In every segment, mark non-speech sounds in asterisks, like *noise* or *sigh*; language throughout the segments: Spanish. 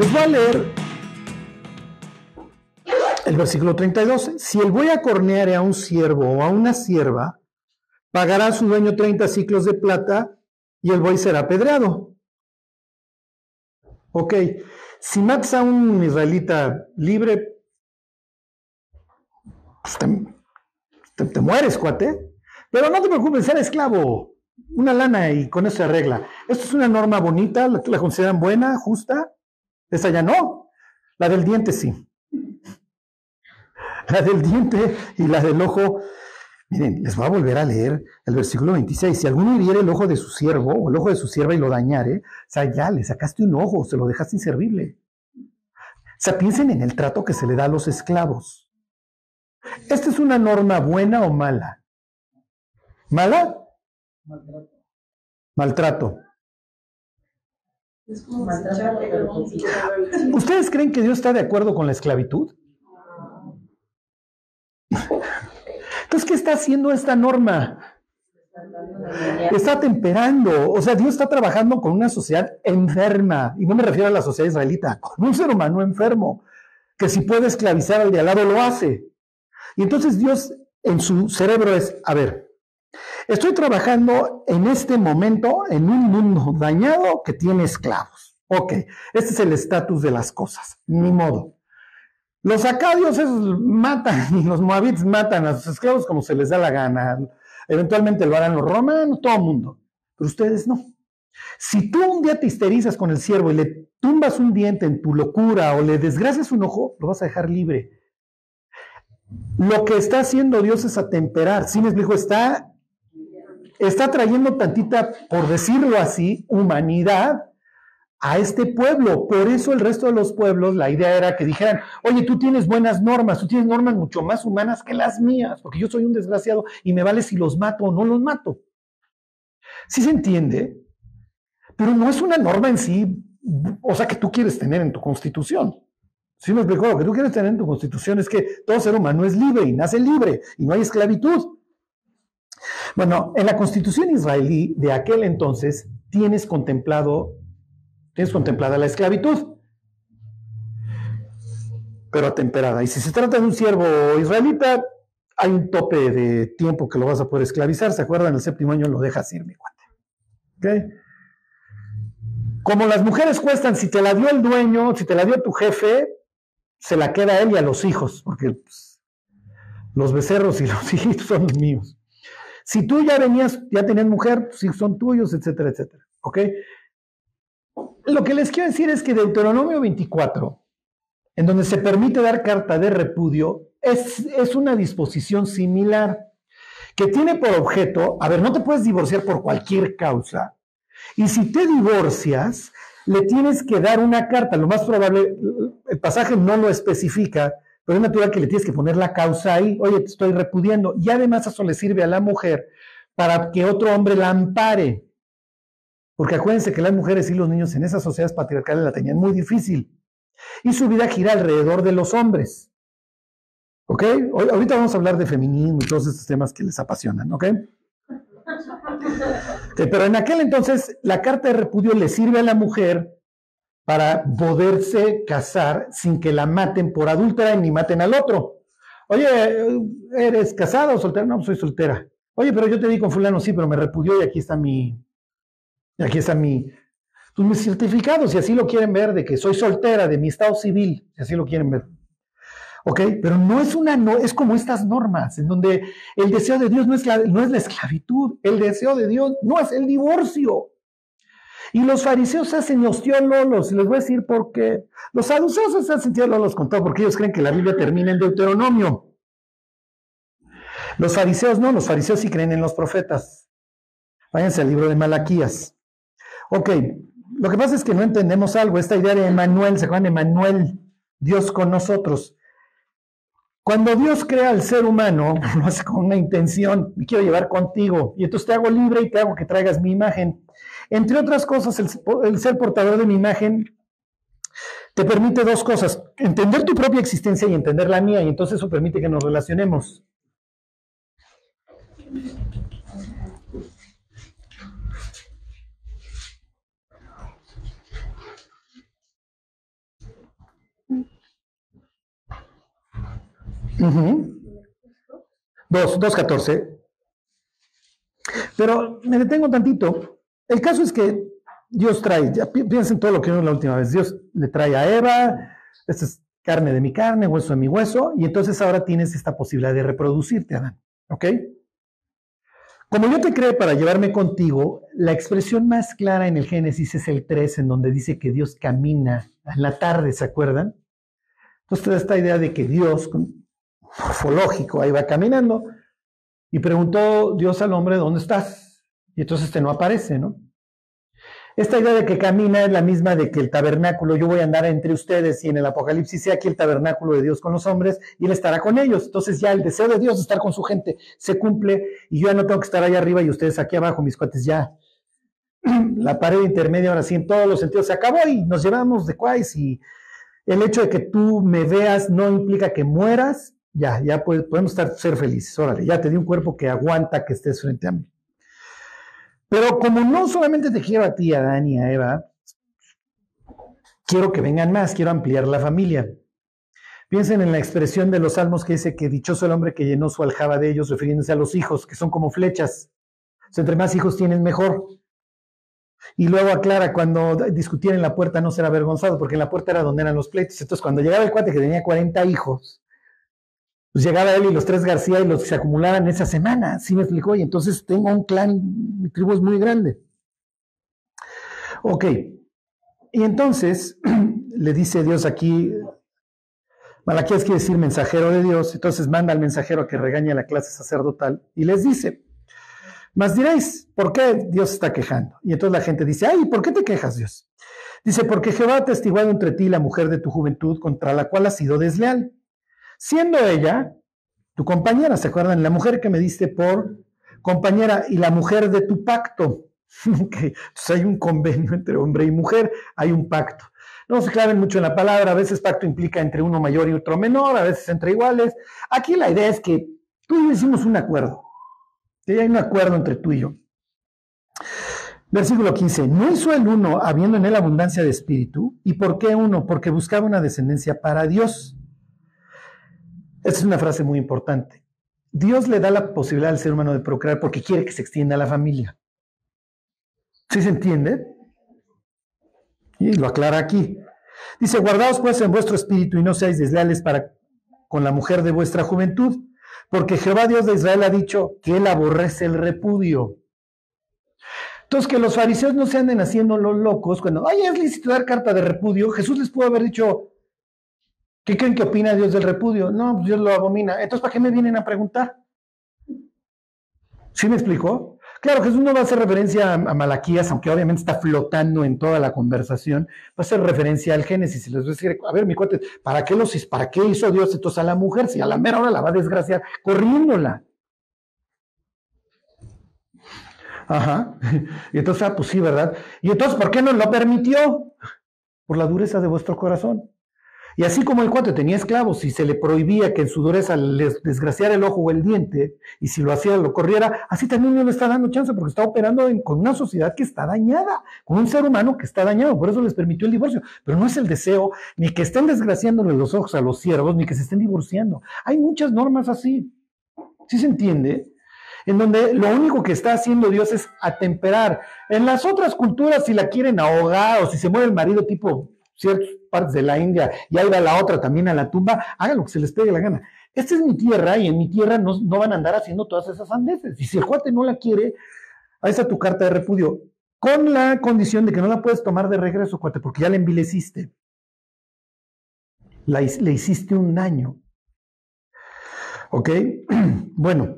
Les voy a leer el versículo 32. Si el buey acorneare a un siervo o a una sierva, pagará a su dueño 30 ciclos de plata y el buey será apedreado. Ok, si matas a un israelita libre, pues te, mueres, cuate. Pero no te preocupes, ser esclavo. Una lana y con eso se arregla. Esto es una norma bonita, la, la consideran buena, justa. Esa ya no. La del diente sí. La del diente y la del ojo. Miren, les voy a volver a leer el versículo 26. Si alguno hiriere el ojo de su siervo o el ojo de su sierva y lo dañare, o sea, ya le sacaste un ojo, se lo dejaste inservible. O sea, piensen en el trato que se le da a los esclavos. ¿Esta es una norma buena o mala? ¿Mala? Maltrato. Maltrato. *laughs* ¿Ustedes creen que Dios está de acuerdo con la esclavitud? Entonces, ¿qué está haciendo esta norma? Está temperando. O sea, Dios está trabajando con una sociedad enferma. Y no me refiero a la sociedad israelita, con un ser humano enfermo, que si puede esclavizar al de al lado lo hace. Y entonces Dios en su cerebro es, a ver, Estoy trabajando en este momento en un mundo dañado que tiene esclavos. Ok, este es el estatus de las cosas, ni modo. Los acadios matan y *laughs* los moabites matan a sus esclavos como se les da la gana. Eventualmente lo harán los romanos, todo el mundo. Pero ustedes no. Si tú un día te histerizas con el siervo y le tumbas un diente en tu locura o le desgracias un ojo, lo vas a dejar libre. Lo que está haciendo Dios es atemperar. Si me explico, está está trayendo tantita, por decirlo así, humanidad a este pueblo. Por eso el resto de los pueblos, la idea era que dijeran, oye, tú tienes buenas normas, tú tienes normas mucho más humanas que las mías, porque yo soy un desgraciado y me vale si los mato o no los mato. Sí se entiende, pero no es una norma en sí, o sea, que tú quieres tener en tu constitución. Sí me explico, lo que tú quieres tener en tu constitución es que todo ser humano es libre y nace libre y no hay esclavitud. Bueno, en la constitución israelí de aquel entonces tienes contemplado, tienes contemplada la esclavitud, pero atemperada. Y si se trata de un siervo israelita, hay un tope de tiempo que lo vas a poder esclavizar. ¿Se acuerdan? El séptimo año lo dejas ir, mi cuate. Como las mujeres cuestan, si te la dio el dueño, si te la dio tu jefe, se la queda a él y a los hijos, porque pues, los becerros y los *laughs* hijitos son los míos. Si tú ya venías, ya tenías mujer, si son tuyos, etcétera, etcétera. ¿Ok? Lo que les quiero decir es que Deuteronomio 24, en donde se permite dar carta de repudio, es, es una disposición similar que tiene por objeto, a ver, no te puedes divorciar por cualquier causa, y si te divorcias, le tienes que dar una carta, lo más probable, el pasaje no lo especifica, pero es natural que le tienes que poner la causa ahí, oye, te estoy repudiando. Y además eso le sirve a la mujer para que otro hombre la ampare. Porque acuérdense que las mujeres y los niños en esas sociedades patriarcales la tenían muy difícil. Y su vida gira alrededor de los hombres. ¿Ok? Ahorita vamos a hablar de feminismo y todos estos temas que les apasionan. ¿Ok? *laughs* Pero en aquel entonces la carta de repudio le sirve a la mujer para poderse casar sin que la maten por adúltera ni maten al otro. Oye, ¿eres casada o soltera? No, soy soltera. Oye, pero yo te di con fulano, sí, pero me repudió y aquí está mi, aquí está mi, pues mis certificados, si así lo quieren ver, de que soy soltera, de mi estado civil, si así lo quieren ver. ¿Ok? Pero no es una, no, es como estas normas, en donde el deseo de Dios no es, la, no es la esclavitud, el deseo de Dios no es el divorcio. Y los fariseos hacen los lolos, y les voy a decir por qué. Los saduceos se hacen lolos con todo, porque ellos creen que la Biblia termina en Deuteronomio. Los fariseos no, los fariseos sí creen en los profetas. Váyanse al libro de Malaquías. Ok, lo que pasa es que no entendemos algo, esta idea de Emanuel, se llama Emanuel, Dios con nosotros. Cuando Dios crea al ser humano, *laughs* lo hace con una intención, me quiero llevar contigo, y entonces te hago libre y te hago que traigas mi imagen. Entre otras cosas, el, ser portador de mi imagen te permite dos cosas, entender tu propia existencia y entender la mía, y entonces eso permite que nos relacionemos. Uh. Dos, dos catorce. Pero me detengo tantito. El caso es que Dios trae, ya piensen todo lo que vimos la última vez. Dios le trae a Eva, esta es carne de mi carne, hueso de mi hueso, y entonces ahora tienes esta posibilidad de reproducirte, Adán. ¿Ok? Como yo te creé para llevarme contigo, la expresión más clara en el Génesis es el 3, en donde dice que Dios camina en la tarde, ¿se acuerdan? Entonces te da esta idea de que Dios, morfológico, ahí va caminando, y preguntó Dios al hombre, ¿dónde estás? Y entonces este no aparece, ¿no? Esta idea de que camina es la misma de que el tabernáculo, yo voy a andar entre ustedes y en el Apocalipsis sea aquí el tabernáculo de Dios con los hombres y Él estará con ellos. Entonces ya el deseo de Dios de estar con su gente se cumple y yo ya no tengo que estar allá arriba y ustedes aquí abajo, mis cuates, ya. *clears throat* La pared intermedia ahora sí en todos los sentidos se acabó y nos llevamos de cuáis y el hecho de que tú me veas no implica que mueras, ya, ya podemos estar, ser felices. Órale, ya te di un cuerpo que aguanta que estés frente a mí. Pero como no solamente te quiero a ti, a Dani, a Eva, quiero que vengan más, quiero ampliar la familia. Piensen en la expresión de los salmos que dice que dichoso el hombre que llenó su aljaba de ellos, refiriéndose a los hijos, que son como flechas. entre más hijos tienen, mejor. Y luego aclara, cuando discutían en la puerta no ser avergonzado, porque en la puerta era donde eran los pleitos. Entonces, cuando llegaba el cuate que tenía 40 hijos, pues llegaba él y los tres García y los que se acumulaban esa semana. Sí me explicó. Y entonces tengo un clan, mi tribu es muy grande. Ok. Y entonces *clears throat* le dice Dios aquí, Malaquías quiere decir mensajero de Dios, entonces manda al mensajero a que regañe a la clase sacerdotal y les dice, mas diréis, ¿por qué Dios está quejando? Y entonces la gente dice, ay, ¿por qué te quejas Dios? Dice, porque Jehová ha testiguado entre ti la mujer de tu juventud contra la cual has sido desleal siendo ella tu compañera, ¿se acuerdan? La mujer que me diste por compañera y la mujer de tu pacto. *laughs* Entonces hay un convenio entre hombre y mujer, hay un pacto. No se claven mucho en la palabra, a veces pacto implica entre uno mayor y otro menor, a veces entre iguales. Aquí la idea es que tú y yo hicimos un acuerdo. Que hay un acuerdo entre tú y yo. Versículo 15. ¿No hizo el uno habiendo en él abundancia de espíritu? ¿Y por qué uno? Porque buscaba una descendencia para Dios. Esta es una frase muy importante. Dios le da la posibilidad al ser humano de procrear porque quiere que se extienda la familia. ¿Sí se entiende? Y lo aclara aquí. Dice, guardaos pues en vuestro espíritu y no seáis desleales para con la mujer de vuestra juventud, porque Jehová Dios de Israel ha dicho que él aborrece el repudio. Entonces, que los fariseos no se anden haciendo los locos cuando, ay, es lícito dar carta de repudio. Jesús les pudo haber dicho, ¿Qué creen que opina Dios del repudio? No, pues Dios lo abomina. Entonces, ¿para qué me vienen a preguntar? ¿Sí me explicó? Claro, Jesús no va a hacer referencia a, Malaquías, aunque obviamente está flotando en toda la conversación, va a hacer referencia al Génesis y les va a decir, a ver, mi cuate, ¿para qué, los, ¿para qué hizo Dios entonces a la mujer? Si a la mera hora la va a desgraciar corriéndola. Ajá. *laughs* Y entonces, ah, pues sí, ¿verdad? Y entonces, ¿por qué no lo permitió? Por la dureza de vuestro corazón. Y así como el cuate tenía esclavos y se le prohibía que en su dureza les desgraciara el ojo o el diente, y si lo hacía lo corriera, así también no le está dando chance porque está operando con una sociedad que está dañada, con un ser humano que está dañado, por eso les permitió el divorcio. Pero no es el deseo ni que estén desgraciándole los ojos a los siervos, ni que se estén divorciando. Hay muchas normas así. ¿Sí se entiende? en donde lo único que está haciendo Dios es atemperar. En las otras culturas, si la quieren ahogar o si se muere el marido tipo ciertas partes de la India y ahí va la otra también a la tumba, hagan lo que se les pegue la gana. Esta es mi tierra y en mi tierra no, van a andar haciendo todas esas andeses. Y si el cuate no la quiere, ahí está tu carta de repudio, con la condición de que no la puedes tomar de regreso, cuate, porque ya la envileciste. le hiciste un daño. ¿Ok? *clears throat* Bueno,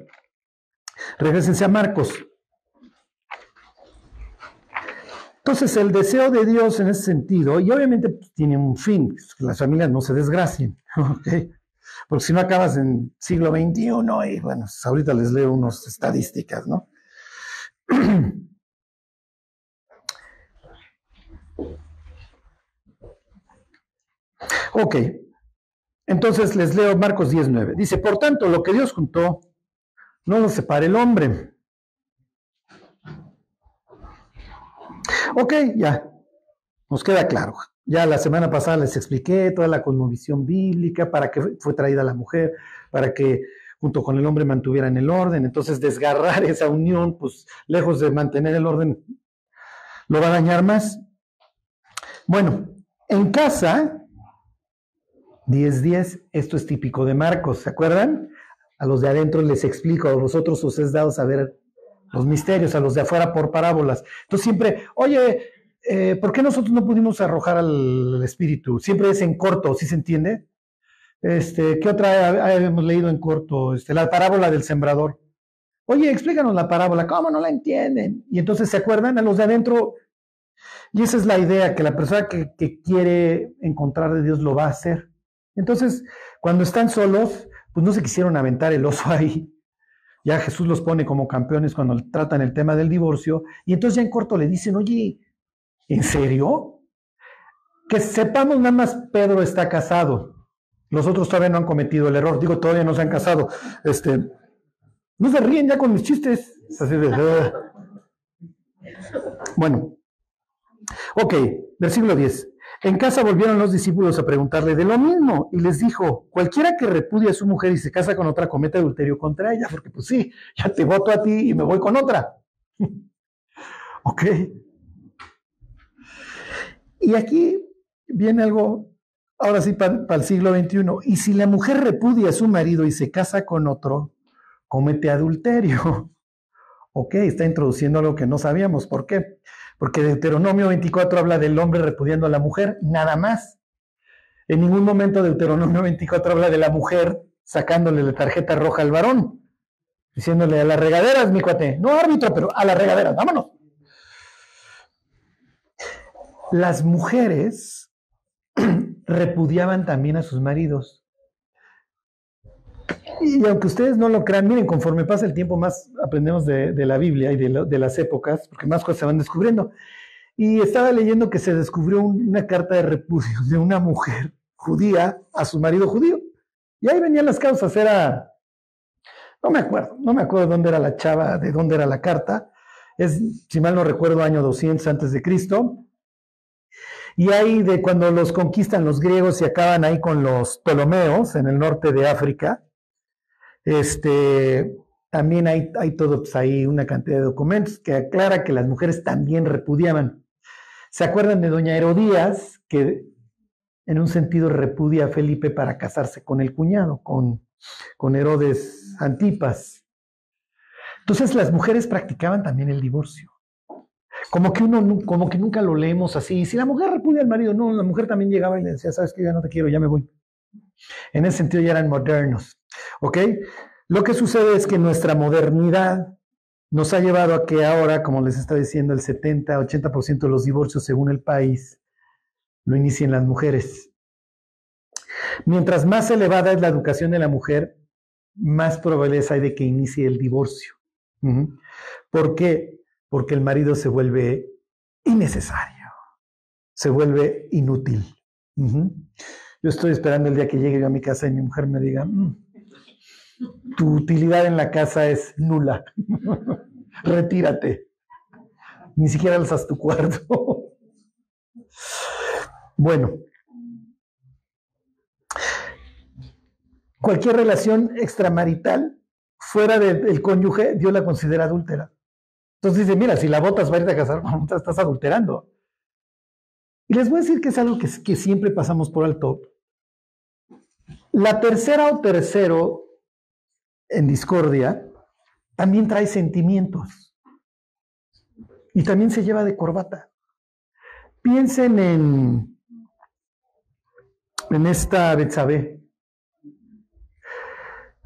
regresense a Marcos. Entonces, el deseo de Dios en ese sentido, y obviamente tiene un fin, que las familias no se desgracien, *laughs* ¿ok? Porque si no acabas en siglo XXI, y bueno, pues, ahorita les leo unas estadísticas, ¿no? *clears throat* ok, entonces les leo Marcos 19. Dice, por tanto, lo que Dios juntó, no lo separe el hombre. Ok, ya, nos queda claro. Ya la semana pasada les expliqué toda la cosmovisión bíblica, para que fue traída la mujer, para que junto con el hombre mantuvieran el orden. Entonces, desgarrar *laughs* esa unión, pues lejos de mantener el orden, lo va a dañar más. Bueno, en casa, 10-10, esto es típico de Marcos, ¿se acuerdan? A los de adentro les explico, a vosotros os es dado saber los misterios, a los de afuera por parábolas. Entonces siempre, oye, eh, ¿por qué nosotros no pudimos arrojar al espíritu? Siempre es en corto, ¿sí se entiende? Este, ¿Qué otra hemos leído en corto? Este, la parábola del sembrador. Oye, explícanos la parábola. ¿Cómo no la entienden? Y entonces se acuerdan a los de adentro. Y esa es la idea, que la persona que, que quiere encontrar de Dios lo va a hacer. Entonces, cuando están solos, pues no se quisieron aventar el oso *laughs* ahí. Ya Jesús los pone como campeones cuando tratan el tema del divorcio. Y entonces ya en corto le dicen, oye, ¿en serio? Que sepamos nada más Pedro está casado. Los otros todavía no han cometido el error. Digo, todavía no se han casado. Este, no se ríen ya con mis chistes. Bueno. Ok, versículo 10. En casa volvieron los discípulos a preguntarle de lo mismo y les dijo, cualquiera que repudie a su mujer y se casa con otra comete adulterio contra ella, porque pues sí, ya te voto a ti y me voy con otra. *laughs* ok. Y aquí viene algo, ahora sí, para el siglo XXI. Y si la mujer repudia a su marido y se casa con otro, comete adulterio. *laughs* ok, está introduciendo algo que no sabíamos. ¿Por qué? Porque Deuteronomio 24 habla del hombre repudiando a la mujer, nada más. En ningún momento Deuteronomio 24 habla de la mujer sacándole la tarjeta roja al varón, diciéndole a las regaderas, mi cuate, no árbitro, pero a las regaderas, vámonos. Las mujeres *clears throat* repudiaban también a sus maridos. Y aunque ustedes no lo crean, miren, conforme pasa el tiempo, más aprendemos de, la Biblia y de, las épocas, porque más cosas se van descubriendo. Y estaba leyendo que se descubrió una carta de repudio de una mujer judía a su marido judío. Y ahí venían las causas, era, no me acuerdo, no me acuerdo dónde era la chava, de dónde era la carta. Es, si mal no recuerdo, año 200 antes de Cristo. Y ahí de cuando los conquistan los griegos y acaban ahí con los Ptolomeos en el norte de África, este, también hay, hay todo, pues, ahí una cantidad de documentos que aclara que las mujeres también repudiaban. ¿Se acuerdan de doña Herodías, que en un sentido repudia a Felipe para casarse con el cuñado, con, con Herodes Antipas? Entonces las mujeres practicaban también el divorcio. Como que uno, como que nunca lo leemos así. Si la mujer repudia al marido, no, la mujer también llegaba y le decía, sabes que ya no te quiero, ya me voy. En ese sentido ya eran modernos. ¿Ok? Lo que sucede es que nuestra modernidad nos ha llevado a que ahora, como les está diciendo, el 70, 80% de los divorcios según el país lo inicien las mujeres. Mientras más elevada es la educación de la mujer, más probabilidades hay de que inicie el divorcio. ¿Por qué? Porque el marido se vuelve innecesario, se vuelve inútil. Yo estoy esperando el día que llegue a mi casa y mi mujer me diga, mm, tu utilidad en la casa es nula, *laughs* retírate, ni siquiera alzas tu cuarto. *laughs* bueno, cualquier relación extramarital fuera del cónyuge, Dios la considera adúltera. Entonces dice, mira, si la botas va a irte a casar, *laughs* estás adulterando. Y les voy a decir que es algo que siempre pasamos por alto. La tercera o tercero en discordia también trae sentimientos y también se lleva de corbata. Piensen en, en esta Betsabé.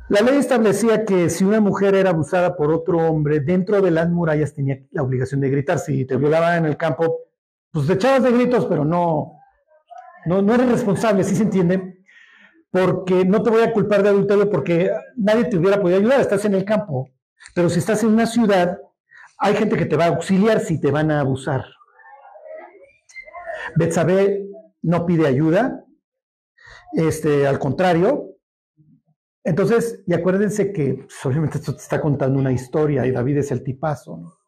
La ley establecía que si una mujer era abusada por otro hombre, dentro de las murallas tenía la obligación de gritar. Si te violaba en el campo, pues te echabas de gritos, pero no, no, no eres responsable, ¿sí se entiende? Porque no te voy a culpar de adulterio porque nadie te hubiera podido ayudar, estás en el campo. Pero si estás en una ciudad, hay gente que te va a auxiliar si te van a abusar. Betsabé no pide ayuda, este, al contrario. Entonces, y acuérdense que pues, obviamente esto te está contando una historia y David es el tipazo.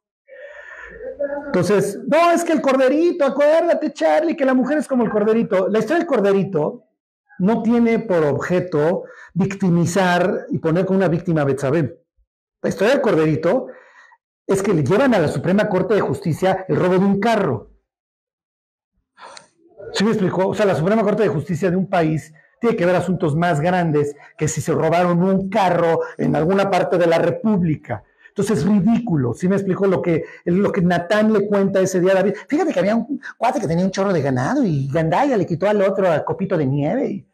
Entonces, no, es que el corderito, acuérdate, Charlie, que la mujer es como el corderito. La historia del corderito no tiene por objeto victimizar y poner como una víctima a Betsabé. La historia del corderito es que le llevan a la Suprema Corte de Justicia el robo de un carro. ¿Sí me explicó? O sea, la Suprema Corte de Justicia de un país tiene que ver asuntos más grandes que si se robaron un carro en alguna parte de la República. Entonces es ridículo. ¿Sí me explicó lo que, lo que Natán le cuenta ese día a David? Fíjate que había un cuate que tenía un chorro de ganado y Gandaya le quitó al otro a copito de nieve.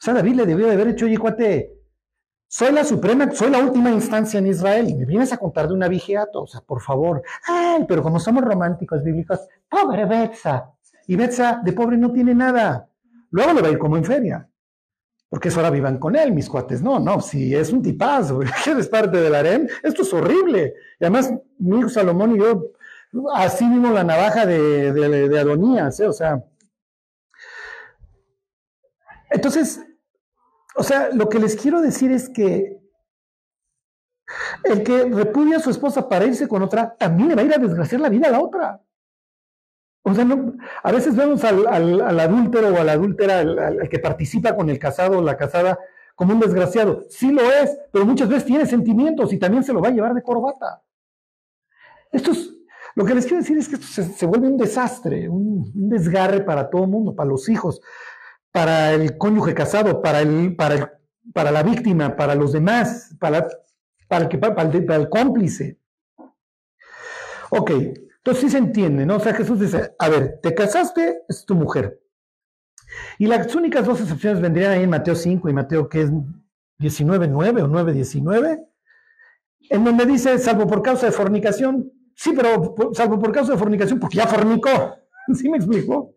O sea, David le debió de haber hecho, oye, cuate, soy la suprema, soy la última instancia en Israel y me vienes a contar de una vigiato. O sea, por favor. Ay, pero como somos románticos bíblicos, pobre Betsa. Y Betsa de pobre no tiene nada. Luego le va a ir como en feria. Porque eso ahora vivan con él, mis cuates. No, no, si es un tipazo, *laughs* eres parte del harem, esto es horrible. Y además, mi hijo Salomón y yo, así vimos la navaja de, de Adonías, ¿eh? o sea. Entonces, o sea, lo que les quiero decir es que el que repudia a su esposa para irse con otra, también le va a ir a desgraciar la vida a la otra. O sea, no, a veces vemos al, adúltero o a la adúltera, al, que participa con el casado o la casada, como un desgraciado. Sí lo es, pero muchas veces tiene sentimientos y también se lo va a llevar de corbata. Esto es, lo que les quiero decir es que esto se, vuelve un desastre, un, desgarre para todo el mundo, para los hijos, para el cónyuge casado, para, el, para, para la víctima, para los demás, para, para, el, que, el, para el cómplice. Ok, entonces sí se entiende, ¿no? O sea, Jesús dice, a ver, te casaste, es tu mujer. Y las únicas dos excepciones vendrían ahí en Mateo 5 y Mateo que es 19.9 o 9.19, en donde dice, salvo por causa de fornicación, sí, pero salvo por causa de fornicación, porque ya fornicó. *laughs* ¿Sí me explico?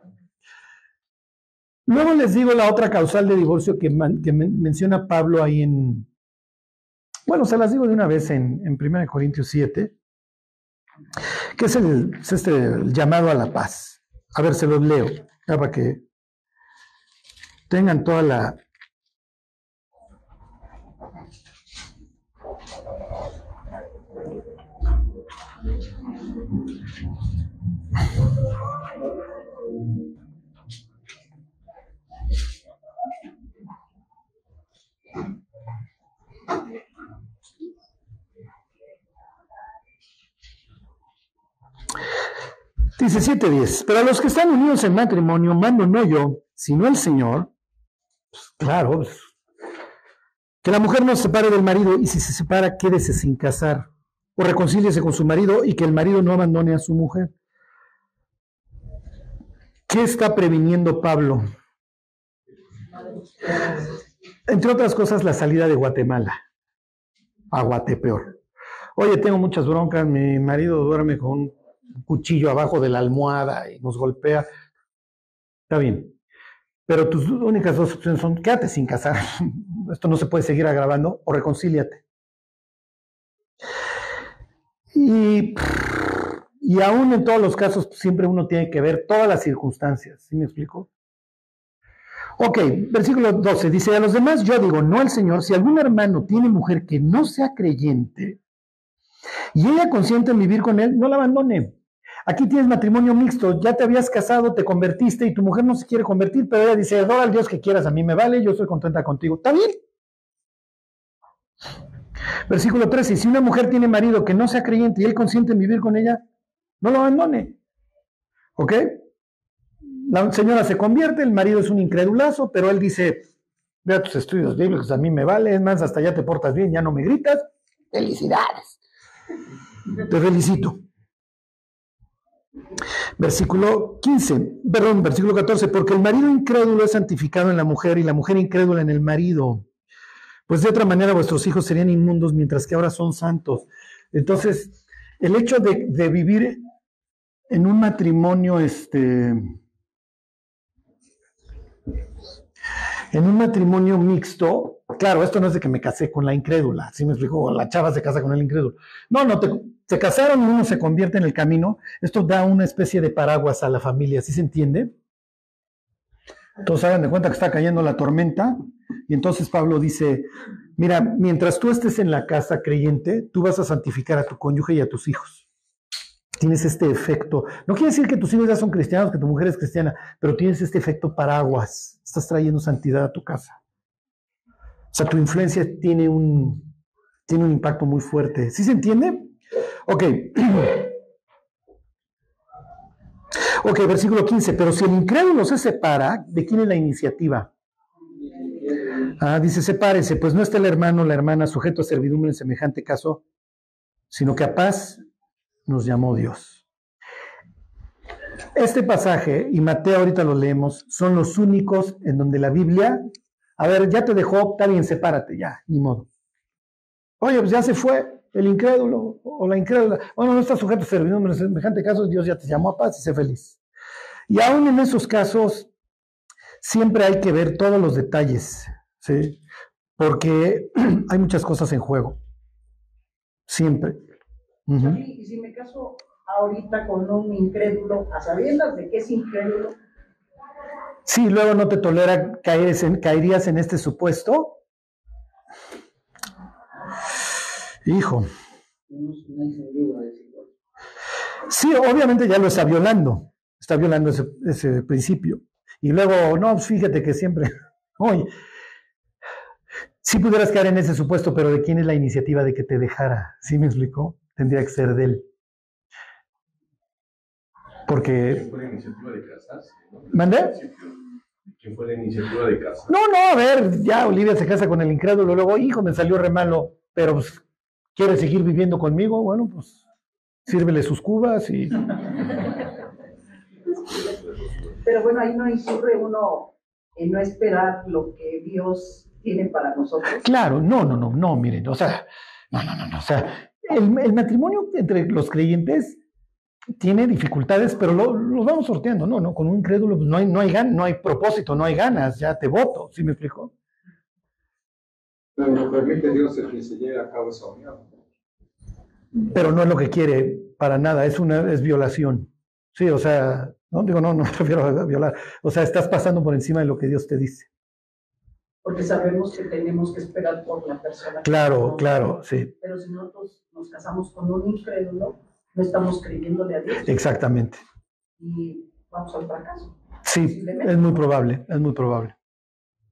Luego les digo la otra causal de divorcio que, menciona Pablo ahí en, bueno, se las digo de una vez en, en 1 Corintios 7 que es, el, este llamado a la paz. A ver, se los leo, para que tengan toda la... Dice 7.10, pero a los que están unidos en matrimonio, mando no yo, sino el Señor, pues, claro, pues, que la mujer no se separe del marido y si se separa, quédese sin casar o reconcíliese con su marido y que el marido no abandone a su mujer. ¿Qué está previniendo Pablo? Entre otras cosas, la salida de Guatemala a Guatepeor. Oye, tengo muchas broncas, mi marido duerme con cuchillo abajo de la almohada y nos golpea, está bien. Pero tus únicas dos opciones son quédate sin casar, *laughs* esto no se puede seguir agravando, o reconcíliate. Y, y aún en todos los casos siempre uno tiene que ver todas las circunstancias, ¿sí me explico? Ok, versículo 12 dice, a los demás yo digo, no al Señor, si algún hermano tiene mujer que no sea creyente y ella consiente en vivir con él, no la abandone. Aquí tienes matrimonio mixto, ya te habías casado, te convertiste y tu mujer no se quiere convertir, pero ella dice, adora al Dios que quieras, a mí me vale, yo estoy contenta contigo. ¿Está bien? Versículo 13, si una mujer tiene marido que no sea creyente y él consiente en vivir con ella, no lo abandone. ¿Ok? La señora se convierte, el marido es un incredulazo, pero él dice, ve a tus estudios bíblicos, a mí me vale, es más, hasta ya te portas bien, ya no me gritas. Felicidades. Te felicito. Versículo 15, perdón, versículo 14, porque el marido incrédulo es santificado en la mujer y la mujer incrédula en el marido. Pues de otra manera vuestros hijos serían inmundos mientras que ahora son santos. Entonces, el hecho de, vivir en un matrimonio, este, en un matrimonio mixto, claro, esto no es de que me casé con la incrédula, ¿sí me explico? La chava se casa con el incrédulo. No, no, te, se casaron, uno se convierte en el camino. Esto da una especie de paraguas a la familia, ¿sí se entiende? Entonces hagan de cuenta que está cayendo la tormenta y entonces Pablo dice, mira, mientras tú estés en la casa creyente, tú vas a santificar a tu cónyuge y a tus hijos. tienes este efecto. No quiere decir que tus hijos ya son cristianos, que tu mujer es cristiana, pero tienes este efecto paraguas. Estás trayendo santidad a tu casa. O sea, tu influencia tiene un, tiene un impacto muy fuerte. ¿Sí se entiende? Ok. Ok, versículo 15. Pero si el incrédulo se separa, ¿de quién es la iniciativa? Ah, dice, sepárese, pues no está el hermano, la hermana sujeto a servidumbre en semejante caso, sino que a paz nos llamó Dios. Este pasaje, y Mateo ahorita lo leemos, son los únicos en donde la Biblia, a ver, ya te dejó, está bien, sepárate, ya, ni modo. Oye, pues ya se fue el incrédulo o la incrédula. Bueno, no está sujeto a servidumbre en semejante caso, Dios ya te llamó a paz y sé feliz. Y aún en esos casos, siempre hay que ver todos los detalles, ¿sí? Porque *clears throat* hay muchas cosas en juego. Siempre. Y si me caso ahorita con un incrédulo, a sabiendas de que es incrédulo. Sí, luego no te tolera caer en, caerías en este supuesto. Hijo. Sí, obviamente ya lo está violando. Está violando ese, ese principio. Y luego, no, pues fíjate que siempre, *laughs* oye, si pudieras caer en ese supuesto, pero ¿de quién es la iniciativa de que te dejara? ¿Sí me explicó? tendría que ser de él. Porque... ¿Quién fue la iniciativa de casarse? ¿Mandé? ¿Quién fue la iniciativa de casarse? No, no, a ver, ya Olivia se casa con el incrédulo, luego, hijo, me salió re malo, pero pues, quiere seguir viviendo conmigo, bueno, pues sírvele sus cubas y... Pero bueno, ahí no incurre uno en no esperar lo que Dios tiene para nosotros. Claro, no, no, no, no, miren, o sea, no, no, no, no, o sea, el, matrimonio entre los creyentes tiene dificultades, pero lo, vamos sorteando, ¿no? ¿no? Con un incrédulo pues, no, hay, no, hay no hay propósito, no hay ganas, ya te voto, ¿sí me explico? Pero lo permite Dios el que se lleve a cabo esa unión. Pero no es lo que quiere para nada, es una es violación. Sí, o sea, no digo, no, no *laughs* me refiero a violar. O sea, estás pasando por encima de lo que Dios te dice porque sabemos que tenemos que esperar por la persona. Claro, claro, sí. Pero si nosotros nos casamos con un incrédulo, no estamos creyéndole a Dios. Exactamente. Y vamos al fracaso. Sí, es muy probable, es muy probable.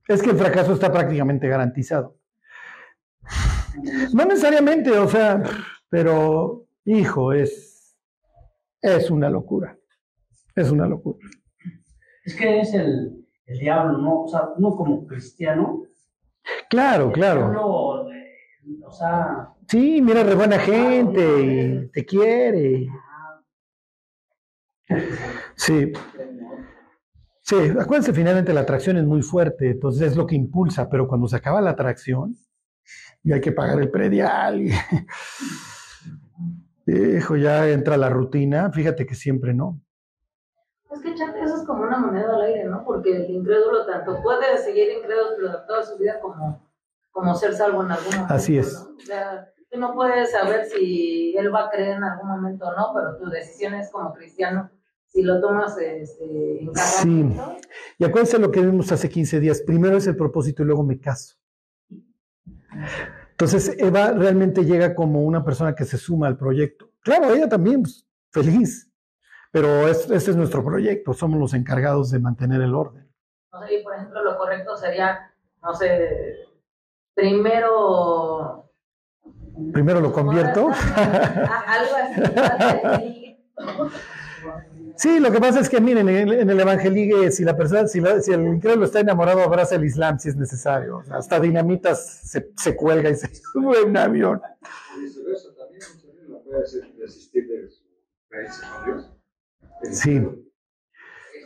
Es que el fracaso está prácticamente garantizado. No necesariamente, o sea, pero hijo, es, es una locura. Es una locura. Es que es el, el diablo, ¿no? O sea, uno como cristiano. Claro, claro. o sea. Sí, mira, re buena gente y te quiere. Sí. Sí, acuérdense, finalmente la atracción es muy fuerte, entonces es lo que impulsa, pero cuando se acaba la atracción y hay que pagar el predial, y, *laughs* hijo, ya entra la rutina, fíjate que siempre no. Es que chate, eso es como una moneda al aire, ¿no? Porque el incrédulo tanto puede seguir incrédulo toda su vida como, como ser salvo en algún momento. Así es. O sea, tú no puedes saber si él va a creer en algún momento o no, pero tu decisión es como cristiano si lo tomas este, en cada Sí. Y acuérdense lo que vimos hace 15 días. Primero es el propósito y luego me caso. Entonces, Eva realmente llega como una persona que se suma al proyecto. Claro, ella también, pues, feliz. Pero este es nuestro proyecto, somos los encargados de mantener el orden. No sé, por ejemplo, lo correcto sería, no sé, primero... Primero lo convierto. *laughs* Algo así. *laughs* Sí, lo que pasa es que miren, en el, Evangeligue, si la persona, si, si el incrédulo está enamorado, abraza el Islam si es necesario. hasta dinamitas se, se, cuelga y se *laughs* sube en un avión. Sí.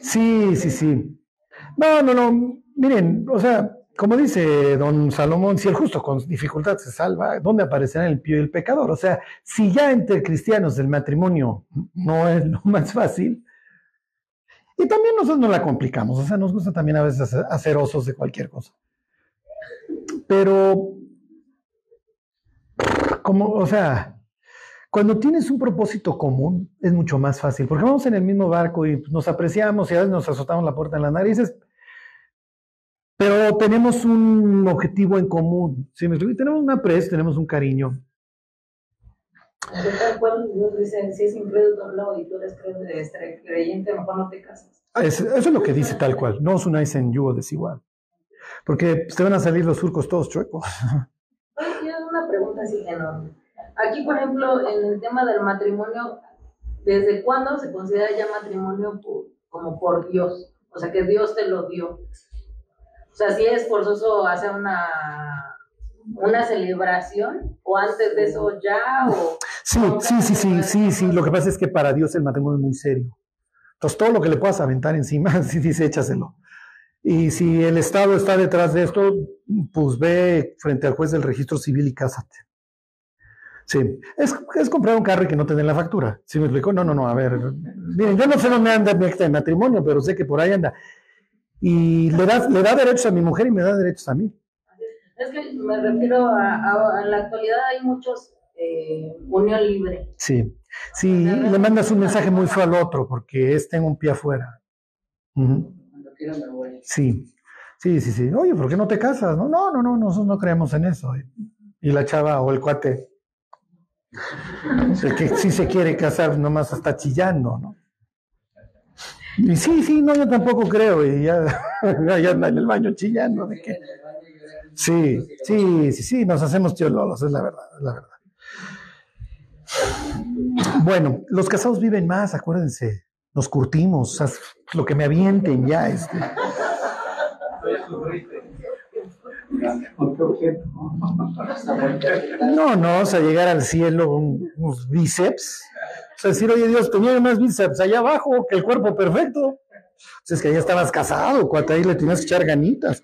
Sí, sí, sí. No, no, no. Miren, o sea, como dice don Salomón, si el justo con dificultad se salva, ¿dónde aparecerá el pío y el pecador? O sea, si ya entre cristianos el matrimonio no es lo más fácil, y también nosotros no la complicamos, o sea, nos gusta también a veces hacer osos de cualquier cosa. Pero, como, o sea, cuando tienes un propósito común, es mucho más fácil, porque vamos en el mismo barco y nos apreciamos y a veces nos azotamos la puerta en las narices, pero tenemos un objetivo en común. ¿sí? Tenemos una presa, tenemos un cariño. Porque tal cual Dios dice, si es incrédulo y tú eres cre- creyente, mejor no te casas. Es- eso es lo que dice tal cual. No os unáis en yugo desigual. Porque te van a salir los surcos todos chuecos. Yo una pregunta así enorme. Aquí, por ejemplo, en el tema del matrimonio, ¿desde cuándo se considera ya matrimonio por- como por Dios? O sea, que Dios te lo dio. O sea, si es forzoso hacer una, una celebración, o antes de eso ya, o... Sí, sí, sí, sí, sí, sí. Lo que pasa es que para Dios el matrimonio es muy serio. Entonces, todo lo que le puedas aventar encima, *laughs* sí dice, échaselo. Y si el Estado está detrás de esto, pues ve frente al juez del registro civil y cásate. Sí, es, es comprar un carro y que no te den la factura. ¿Sí me explico? No, no, no, a ver. Miren, yo no sé dónde anda mi acta de matrimonio, pero sé que por ahí anda. Y le da, le da derechos a mi mujer y me da derechos a mí. Es que me refiero a, a- en la actualidad hay muchos eh, unión libre. Sí, sí, y le mandas un mensaje muy feo al otro porque es tengo un pie afuera. Me voy. Sí, sí, sí, sí. Oye, ¿por qué no te casas? No, no, no, no, nosotros no creemos en eso. Y la chava o el cuate, el que sí se quiere casar, nomás está chillando, ¿no? Sí, sí, no, yo tampoco creo. Y ya, *laughs* ya anda en el baño chillando. ¿de qué? Sí, sí, sí, sí, nos hacemos lolos, es la verdad, es la verdad. Bueno, los casados viven más, acuérdense. Nos curtimos, sea, lo que me avienten ya. Este. No, no, o sea, llegar al cielo un- unos bíceps. O sea, decir, oye Dios, tenía más bíceps allá abajo que el cuerpo perfecto. Sea, es que ya estabas casado, cuate, ahí le tenías que echar ganitas.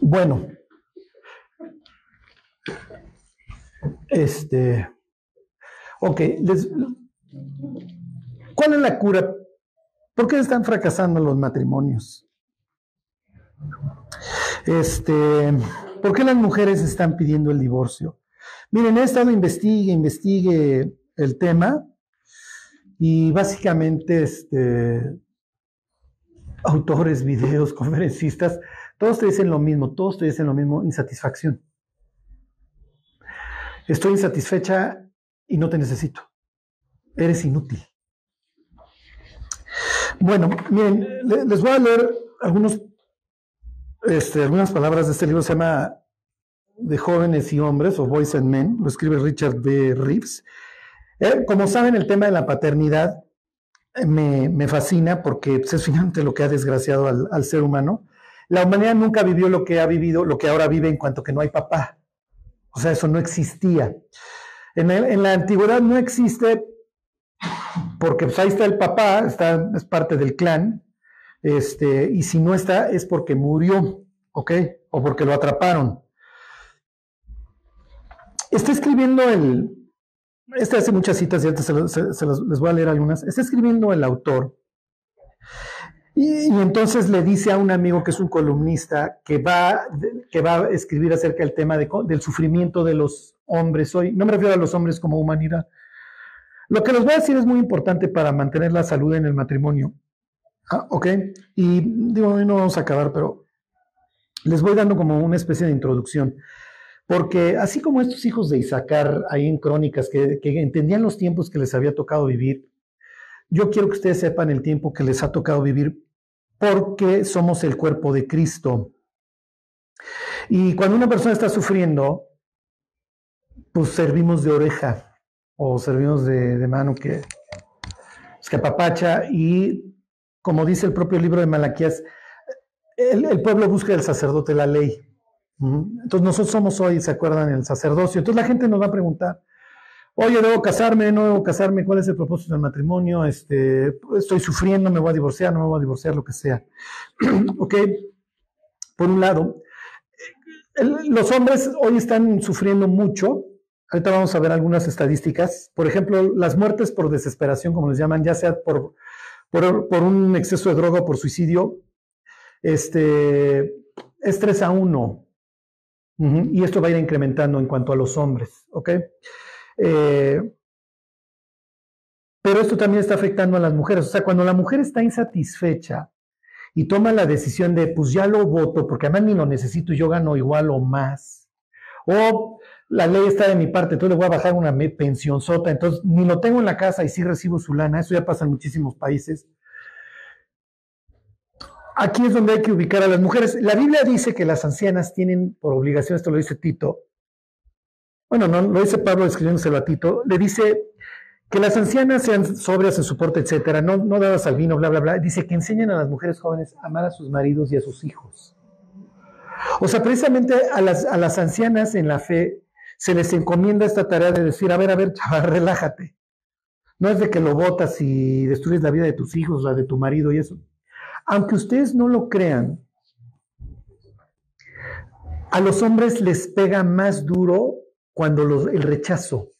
Bueno. Este. Ok, les- ¿cuál es la cura? ¿Por qué están fracasando los matrimonios? Este, ¿por qué las mujeres están pidiendo el divorcio? Miren, he estado investigue, investigue el tema y básicamente este, autores, videos, *laughs* conferencistas, todos te dicen lo mismo, todos te dicen lo mismo, insatisfacción. Estoy insatisfecha y no te necesito. Eres inútil. Bueno, miren, le- les voy a leer algunos, este, algunas palabras de este libro, se llama De jóvenes y hombres, o Boys and Men, lo escribe Richard B. Reeves. Eh, como saben, el tema de la paternidad eh, me, me fascina porque pues, es finalmente lo que ha desgraciado al, al ser humano. La humanidad nunca vivió lo que ha vivido, lo que ahora vive en cuanto que no hay papá. O sea, eso no existía. En, en la antigüedad no existe porque pues, ahí está el papá, está, es parte del clan, este, y si no está es porque murió, ¿ok? O porque lo atraparon. Está escribiendo el, este hace muchas citas y ahorita se, lo- se- se los- les voy a leer algunas. Está escribiendo el autor. Y, entonces le dice a un amigo que es un columnista que va, que va a escribir acerca del tema de del sufrimiento de los hombres hoy. No me refiero a los hombres como humanidad. Lo que les voy a decir es muy importante para mantener la salud en el matrimonio. Ah, ok. Y digo, hoy no vamos a acabar, pero les voy dando como una especie de introducción. Porque así como estos hijos de Isaacar, ahí en Crónicas, que, entendían los tiempos que les había tocado vivir, yo quiero que ustedes sepan el tiempo que les ha tocado vivir porque somos el cuerpo de Cristo. Y cuando una persona está sufriendo, pues servimos de oreja o servimos de, mano que, pues, que apapacha y como dice el propio libro de Malaquías, el, pueblo busca el sacerdote la ley. Entonces nosotros somos hoy, ¿se acuerdan? El sacerdocio. Entonces la gente nos va a preguntar, oye, ¿debo casarme? ¿No debo casarme? ¿Cuál es el propósito del matrimonio? Este, estoy sufriendo, me voy a divorciar, no me voy a divorciar, lo que sea. *clears throat* ok, por un lado, los hombres hoy están sufriendo mucho. Ahorita vamos a ver algunas estadísticas. Por ejemplo, las muertes por desesperación, como les llaman, ya sea por, por, un exceso de droga o por suicidio, este, es 3 a 1. Ujú, Y esto va a ir incrementando en cuanto a los hombres. Eh, pero esto también está afectando a las mujeres. O sea, cuando la mujer está insatisfecha y toma la decisión de, pues ya lo voto, porque además ni lo necesito yo gano igual o más. O la ley está de mi parte, entonces le voy a bajar una pensión sota, entonces ni lo tengo en la casa y sí recibo su lana, eso ya pasa en muchísimos países. Aquí es donde hay que ubicar a las mujeres. La Biblia dice que las ancianas tienen por obligación, esto lo dice Tito, bueno, no, lo dice Pablo escribiéndoselo a Tito, le dice que las ancianas sean sobrias en su porte, etcétera, no, no dadas al vino, bla, bla, bla. Dice que enseñan a las mujeres jóvenes a amar a sus maridos y a sus hijos. O sea, precisamente a las, a las ancianas en la fe se les encomienda esta tarea de decir, a ver, a ver, chaval, *laughs* relájate. No es de que lo votas y destruyes la vida de tus hijos, la de tu marido y eso. Aunque ustedes no lo crean, a los hombres les pega más duro cuando el rechazo.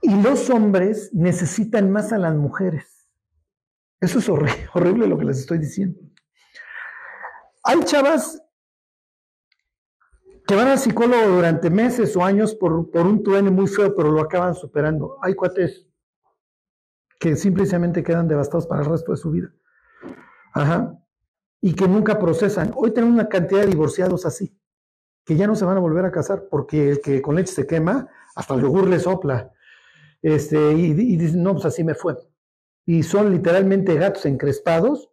Y los hombres necesitan más a las mujeres. Eso es horrible, *laughs* horrible lo que les estoy diciendo. Hay chavas que van al psicólogo durante meses o años por, por un truene muy feo, pero lo acaban superando. Hay cuates que simplemente quedan devastados para el resto de su vida. Ajá. Y que nunca procesan. Hoy tenemos una cantidad de divorciados así, que ya no se van a volver a casar, porque el que con leche se quema, hasta el yogur le sopla. Este, y, y dicen, no, pues así me fue. Y son literalmente gatos encrespados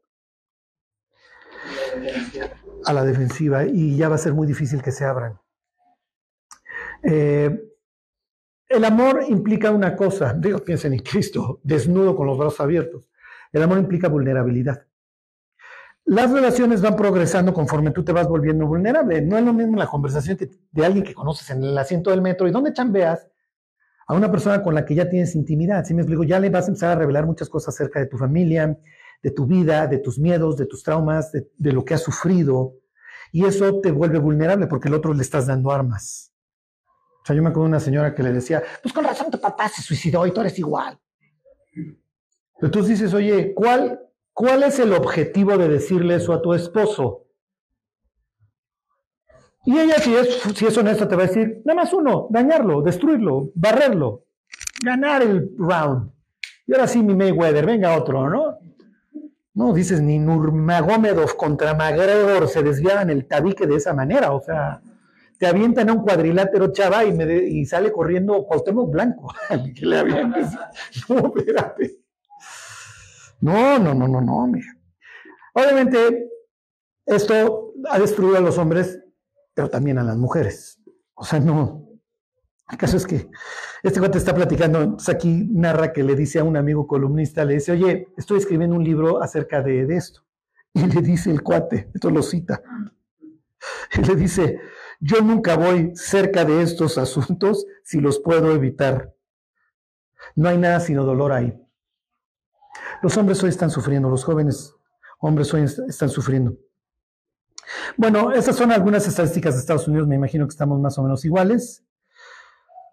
a la defensiva y ya va a ser muy difícil que se abran. Eh, el amor implica una cosa, digo, piensen en Cristo, desnudo con los brazos abiertos. El amor implica vulnerabilidad. Las relaciones van progresando conforme tú te vas volviendo vulnerable. No es lo mismo la conversación de alguien que conoces en el asiento del metro y donde chambeas a una persona con la que ya tienes intimidad. Si me explico, ya le vas a empezar a revelar muchas cosas acerca de tu familia, de tu vida, de tus miedos, de tus traumas, de, lo que has sufrido. Y eso te vuelve vulnerable porque al otro le estás dando armas. O sea, yo me acuerdo de una señora que le decía, pues con razón tu papá se suicidó y tú eres igual. Entonces dices, oye, ¿cuál, ¿cuál es el objetivo de decirle eso a tu esposo? Y ella, si es, si es honesta, te va a decir, nada más uno, dañarlo, destruirlo, barrerlo, ganar el round. Y ahora sí, mi Mayweather, venga otro, ¿no? No, dices, ni Nurmagomedov contra McGregor se desviaban el tabique de esa manera, o sea, te avientan a un cuadrilátero chava y, me y sale corriendo Cuauhtémoc Blanco, *laughs* que le avientes. No, espérate. No, no, no, no, no, mira. Obviamente, esto ha destruido a los hombres, pero también a las mujeres. O sea, no, el caso es que este cuate está platicando, aquí narra que le dice a un amigo columnista, le dice, oye, estoy escribiendo un libro acerca de, esto. Y le dice el cuate, esto lo cita, y le dice, yo nunca voy cerca de estos asuntos si los puedo evitar. No hay nada sino dolor ahí. Los hombres hoy están sufriendo, los jóvenes hombres hoy están sufriendo. Bueno, estas son algunas estadísticas de Estados Unidos, me imagino que estamos más o menos iguales.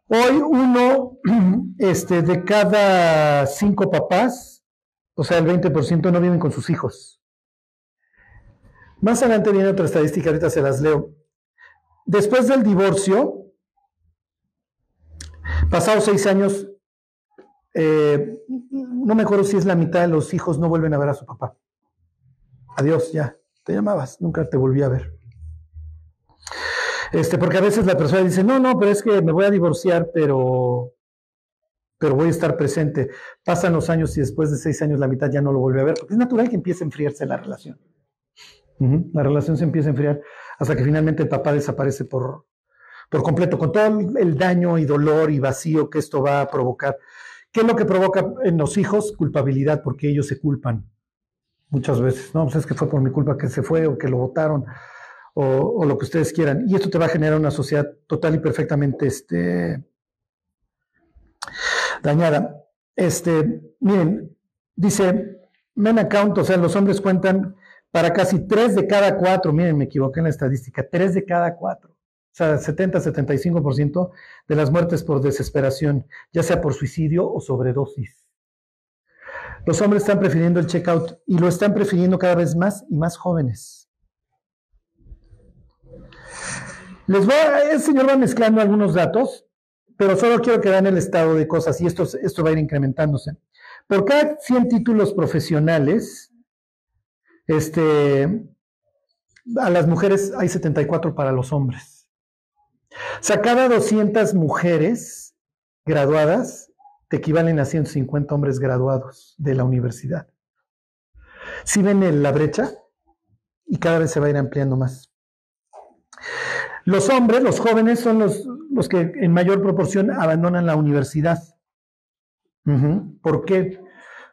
Hoy uno *clears throat* este, de cada cinco papás, o sea, el 20% no viven con sus hijos. Más adelante viene otra estadística, ahorita se las leo. Después del divorcio, pasados seis años, eh, no me acuerdo si es la mitad de los hijos no vuelven a ver a su papá. Adiós, ya, te llamabas, nunca te volví a ver. Este, porque a veces la persona dice, no, no, pero es que me voy a divorciar, pero, pero voy a estar presente. Pasan los años y después de seis años la mitad ya no lo vuelve a ver, es natural que empiece a enfriarse la relación. La relación se empieza a enfriar hasta que finalmente el papá desaparece por, por completo, con todo el daño y dolor y vacío que esto va a provocar. ¿Qué es lo que provoca en los hijos? Culpabilidad, porque ellos se culpan muchas veces. No, pues es que fue por mi culpa que se fue o que lo votaron o, lo que ustedes quieran. Y esto te va a generar una sociedad total y perfectamente este, dañada. Este, miren, dice, men account, o sea, los hombres cuentan para casi tres de cada cuatro, miren, me equivoqué en la estadística, tres de cada cuatro, o sea, 70-75% de las muertes por desesperación, ya sea por suicidio o sobredosis. Los hombres están prefiriendo el checkout y lo están prefiriendo cada vez más y más jóvenes. Les voy el señor va mezclando algunos datos, pero solo quiero que vean el estado de cosas y esto, va a ir incrementándose. Por cada 100 títulos profesionales, Este, a las mujeres hay 74 para los hombres. O sea, cada 200 mujeres graduadas te equivalen a 150 hombres graduados de la universidad. Si ven la brecha y cada vez se va a ir ampliando más. Los hombres, los jóvenes, son los, los que en mayor proporción abandonan la universidad. ¿Por qué?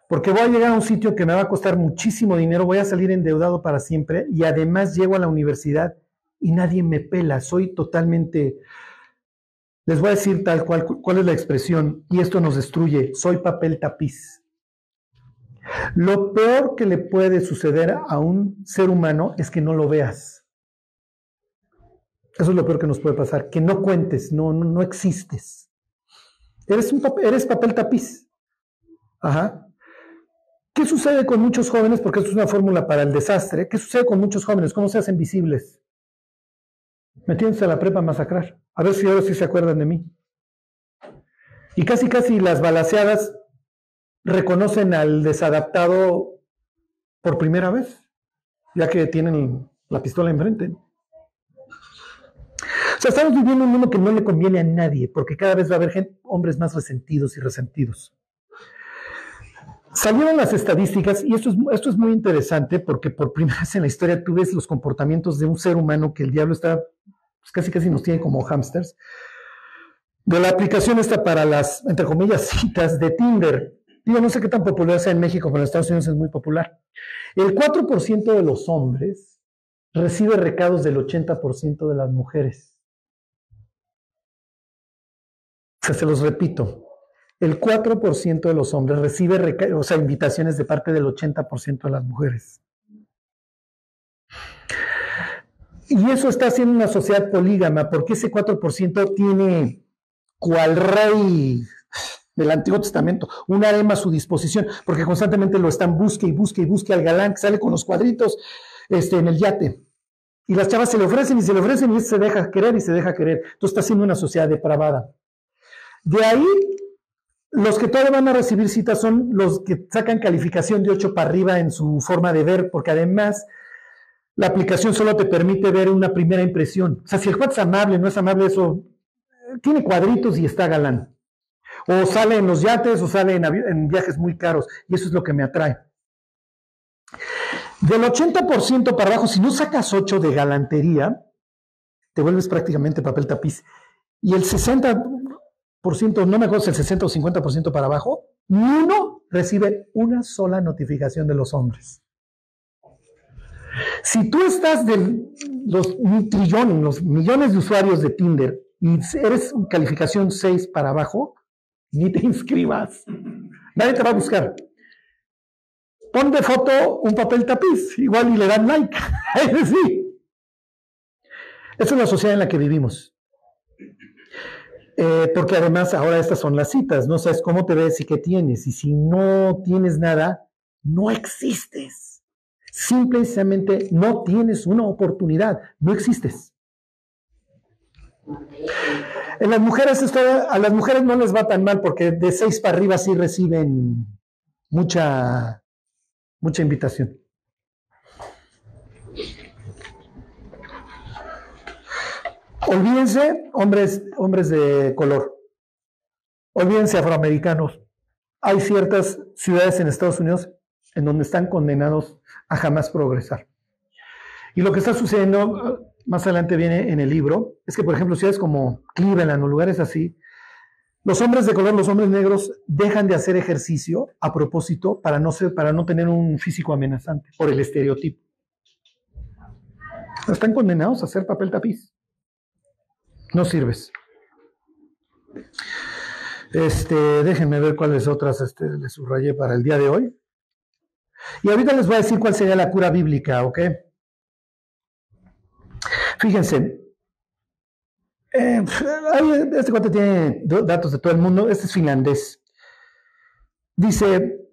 Porque voy a llegar a un sitio que me va a costar muchísimo dinero, voy a salir endeudado para siempre y además llego a la universidad y nadie me pela, soy totalmente... Les voy a decir tal cual cuál es la expresión y esto nos destruye, soy papel tapiz. Lo peor que le puede suceder a un ser humano es que no lo veas. Eso es lo peor que nos puede pasar, que no cuentes, no, no, existes. Eres, un eres papel tapiz. Ajá. ¿Qué sucede con muchos jóvenes? Porque esto es una fórmula para el desastre. ¿Qué sucede con muchos jóvenes? ¿Cómo se hacen visibles? Metiéndose a la prepa a masacrar. A ver si ahora sí se acuerdan de mí. Y casi, casi las balaseadas reconocen al desadaptado por primera vez, ya que tienen la pistola enfrente. O sea, estamos viviendo un mundo que no le conviene a nadie, porque cada vez va a haber hombres más resentidos y resentidos. Salieron las estadísticas, y esto es, esto es muy interesante porque por primera *laughs* vez en la historia tú ves los comportamientos de un ser humano que el diablo está, pues casi casi nos tiene como hamsters, de la aplicación esta para las, entre comillas, *laughs* citas de Tinder. Digo, no sé qué tan popular sea en México, pero en Estados Unidos es muy popular. El 4% de los hombres recibe recados del 80% de las mujeres. Se los repito, el 4% de los hombres recibe o sea, invitaciones de parte del 80% de las mujeres. Y eso está haciendo una sociedad polígama, porque ese 4% tiene cual rey del Antiguo Testamento, un arema a su disposición, porque constantemente lo están busque y busque y busque al galán que sale con los cuadritos este, en el yate. Y las chavas se le ofrecen y se le ofrecen y se deja querer y se deja querer. Entonces está siendo una sociedad depravada. De ahí, los que todavía van a recibir citas son los que sacan calificación de 8 para arriba en su forma de ver, porque además la aplicación solo te permite ver una primera impresión. O sea, si el juez es amable, no es amable, eso tiene cuadritos y está galán. O sale en los yates o sale en, viajes muy caros. Y eso es lo que me atrae. Del 80% para abajo, si no sacas 8 de galantería, te vuelves prácticamente papel tapiz. Y el 60%, no me acuerdo el 60 o 50% para abajo, ni uno recibe una sola notificación de los hombres. Si tú estás de los trillones, los millones de usuarios de Tinder y eres calificación 6 para abajo, ni te *laughs* inscribas. Nadie te va a buscar. Pon de foto un papel tapiz, igual y le dan like. *laughs* sí. Esa es la sociedad en la que vivimos. Eh, porque además ahora estas son las citas, no sabes cómo te ves y qué tienes. Y si no tienes nada, no existes. Simplemente no tienes una oportunidad, no existes. En las mujeres, a las mujeres no les va tan mal porque de seis para arriba sí reciben mucha, mucha invitación. Olvídense, hombres, hombres de color. Olvídense, afroamericanos. Hay ciertas ciudades en Estados Unidos en donde están condenados a jamás progresar. Y lo que está sucediendo más adelante viene en el libro, es que, por ejemplo, ciudades como Cleveland o lugares así, los hombres de color, los hombres negros, dejan de hacer ejercicio a propósito para no, ser, para no tener un físico amenazante, por el estereotipo. Están condenados a hacer papel tapiz. No sirves. Este, déjenme ver cuáles otras este, les subrayé para el día de hoy. Y ahorita les voy a decir cuál sería la cura bíblica, ¿ok? Fíjense, eh, este cuate tiene datos de todo el mundo, este es finlandés. Dice,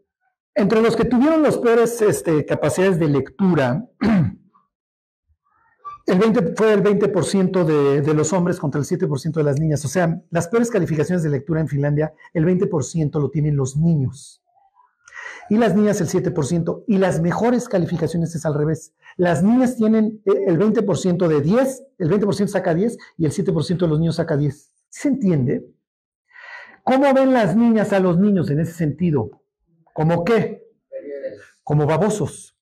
entre los que tuvieron las peores este, capacidades de lectura, *clears throat* el 20, fue el 20% de, de, los hombres contra el 7% de las niñas. O sea, las peores calificaciones de lectura en Finlandia, el 20% lo tienen los niños. y las niñas el 7%. Y las mejores calificaciones es al revés. Las niñas tienen eh, el 20% de 10, el 20% saca 10 y el 7% de los niños saca 10. ¿Se entiende? ¿Cómo ven las niñas a los niños en ese sentido? ¿Cómo qué? Como babosos.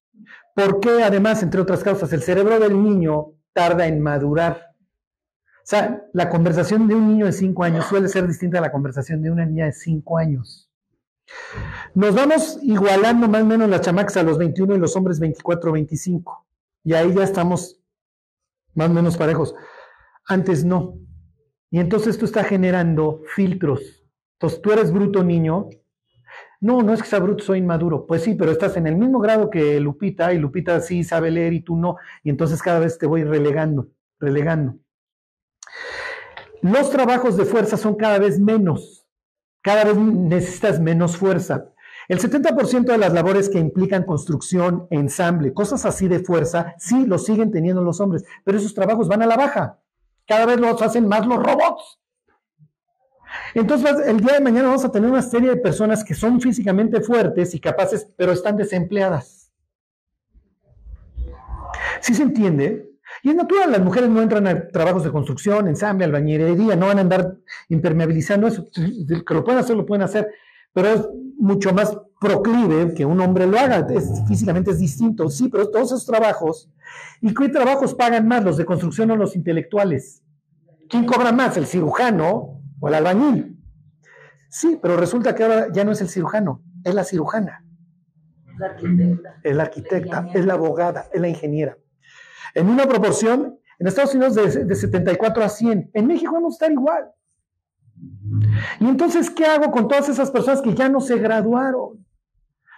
¿Por qué, además, entre otras causas, el cerebro del niño tarda en madurar? O sea, la conversación de un niño de 5 años suele ser distinta a la conversación de una niña de 5 años. Nos vamos igualando más o menos las chamacas a los 21 y los hombres 24 25. Y ahí ya estamos más o menos parejos. Antes no. Y entonces esto está generando filtros. Entonces tú eres bruto niño. No, no es que sea bruto, soy inmaduro. Pues sí, pero estás en el mismo grado que Lupita y Lupita sí sabe leer y tú no. Y entonces cada vez te voy relegando, relegando. Los trabajos de fuerza son cada vez menos cada vez necesitas menos fuerza. El 70% de las labores que implican construcción, ensamble, cosas así de fuerza, sí lo siguen teniendo los hombres, pero esos trabajos van a la baja. Cada vez los hacen más los robots. Entonces, el día de mañana vamos a tener una serie de personas que son físicamente fuertes y capaces, pero están desempleadas. ¿Sí se entiende? Y es natural, las mujeres no entran a trabajos de construcción, ensamble, albañilería, no van a andar impermeabilizando eso. Que lo pueden hacer, lo pueden hacer, pero es mucho más proclive que un hombre lo haga. físicamente es distinto, sí, pero todos esos trabajos. ¿Y qué trabajos pagan más, los de construcción o los intelectuales? ¿Quién cobra más, el cirujano o el albañil? Sí, pero resulta que ahora ya no es el cirujano, es la cirujana. La arquitecta. Es la arquitecta, es la abogada, es la ingeniera en una proporción, en Estados Unidos de, 74 a 100. En México vamos a estar igual. Y entonces, ¿qué hago con todas esas personas que ya no se graduaron?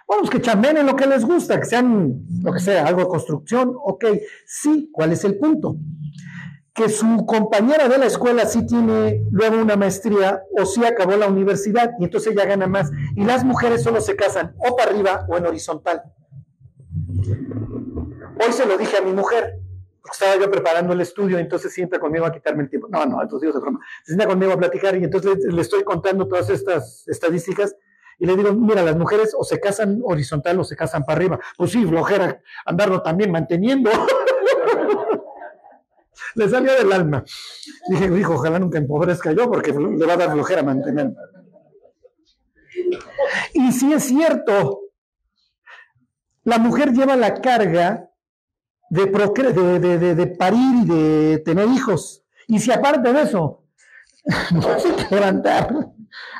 Bueno, pues que chamenen lo que les gusta, que sean lo que sea, algo de construcción, ok. Sí, ¿cuál es el punto? Que su compañera de la escuela sí tiene luego una maestría o sí acabó la universidad y entonces ella gana más. Y las mujeres solo se casan o para arriba o en horizontal. Hoy se lo dije a mi mujer estaba yo preparando el estudio, entonces siempre conmigo a quitarme el tiempo. No, no, entonces digo broma. Se sienta conmigo a platicar y entonces le, estoy contando todas estas estadísticas y le digo, mira, las mujeres o se casan horizontal o se casan para arriba. Pues sí, flojera, andarlo también manteniendo. *laughs* le salió del alma. Dije, hijo, ojalá nunca empobrezca yo porque le va a dar flojera mantener. Y sí es cierto, la mujer lleva la carga de, de, de, parir y de tener hijos. Y si aparte de eso, *laughs* no que levantar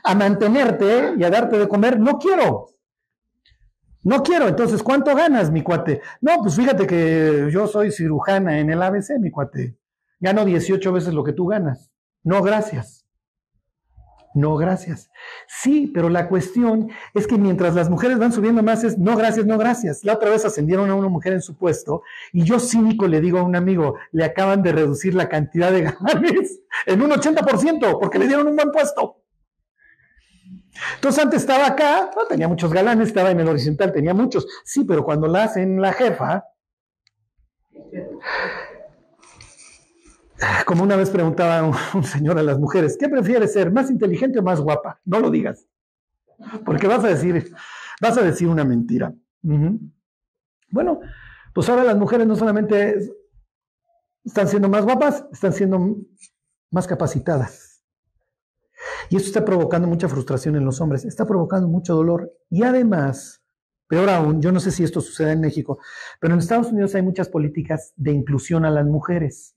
a mantenerte y a darte de comer, no quiero. No quiero. Entonces, ¿cuánto ganas, mi cuate? No, pues fíjate que yo soy cirujana en el ABC, mi cuate. Gano 18 veces lo que tú ganas. No, gracias. No, gracias. Sí, pero la cuestión es que mientras las mujeres van subiendo más es no, gracias, no, gracias. La otra vez ascendieron a una mujer en su puesto y yo cínico le digo a un amigo, le acaban de reducir la cantidad de *laughs* galanes en un 80% porque le dieron un buen puesto. Entonces antes estaba acá, no tenía muchos galanes, estaba en el horizontal, tenía muchos. Sí, pero cuando la hacen la jefa, como una vez preguntaba un, señor a las mujeres, ¿qué prefieres ser, más inteligente o más guapa? No lo digas, porque vas a decir, vas a decir una mentira. Bueno, pues ahora las mujeres no solamente están siendo más guapas, están siendo más capacitadas. Y esto está provocando mucha frustración en los hombres, está provocando mucho dolor. Y además, peor aún, yo no sé si esto sucede en México, pero en Estados Unidos hay muchas políticas de inclusión a las mujeres.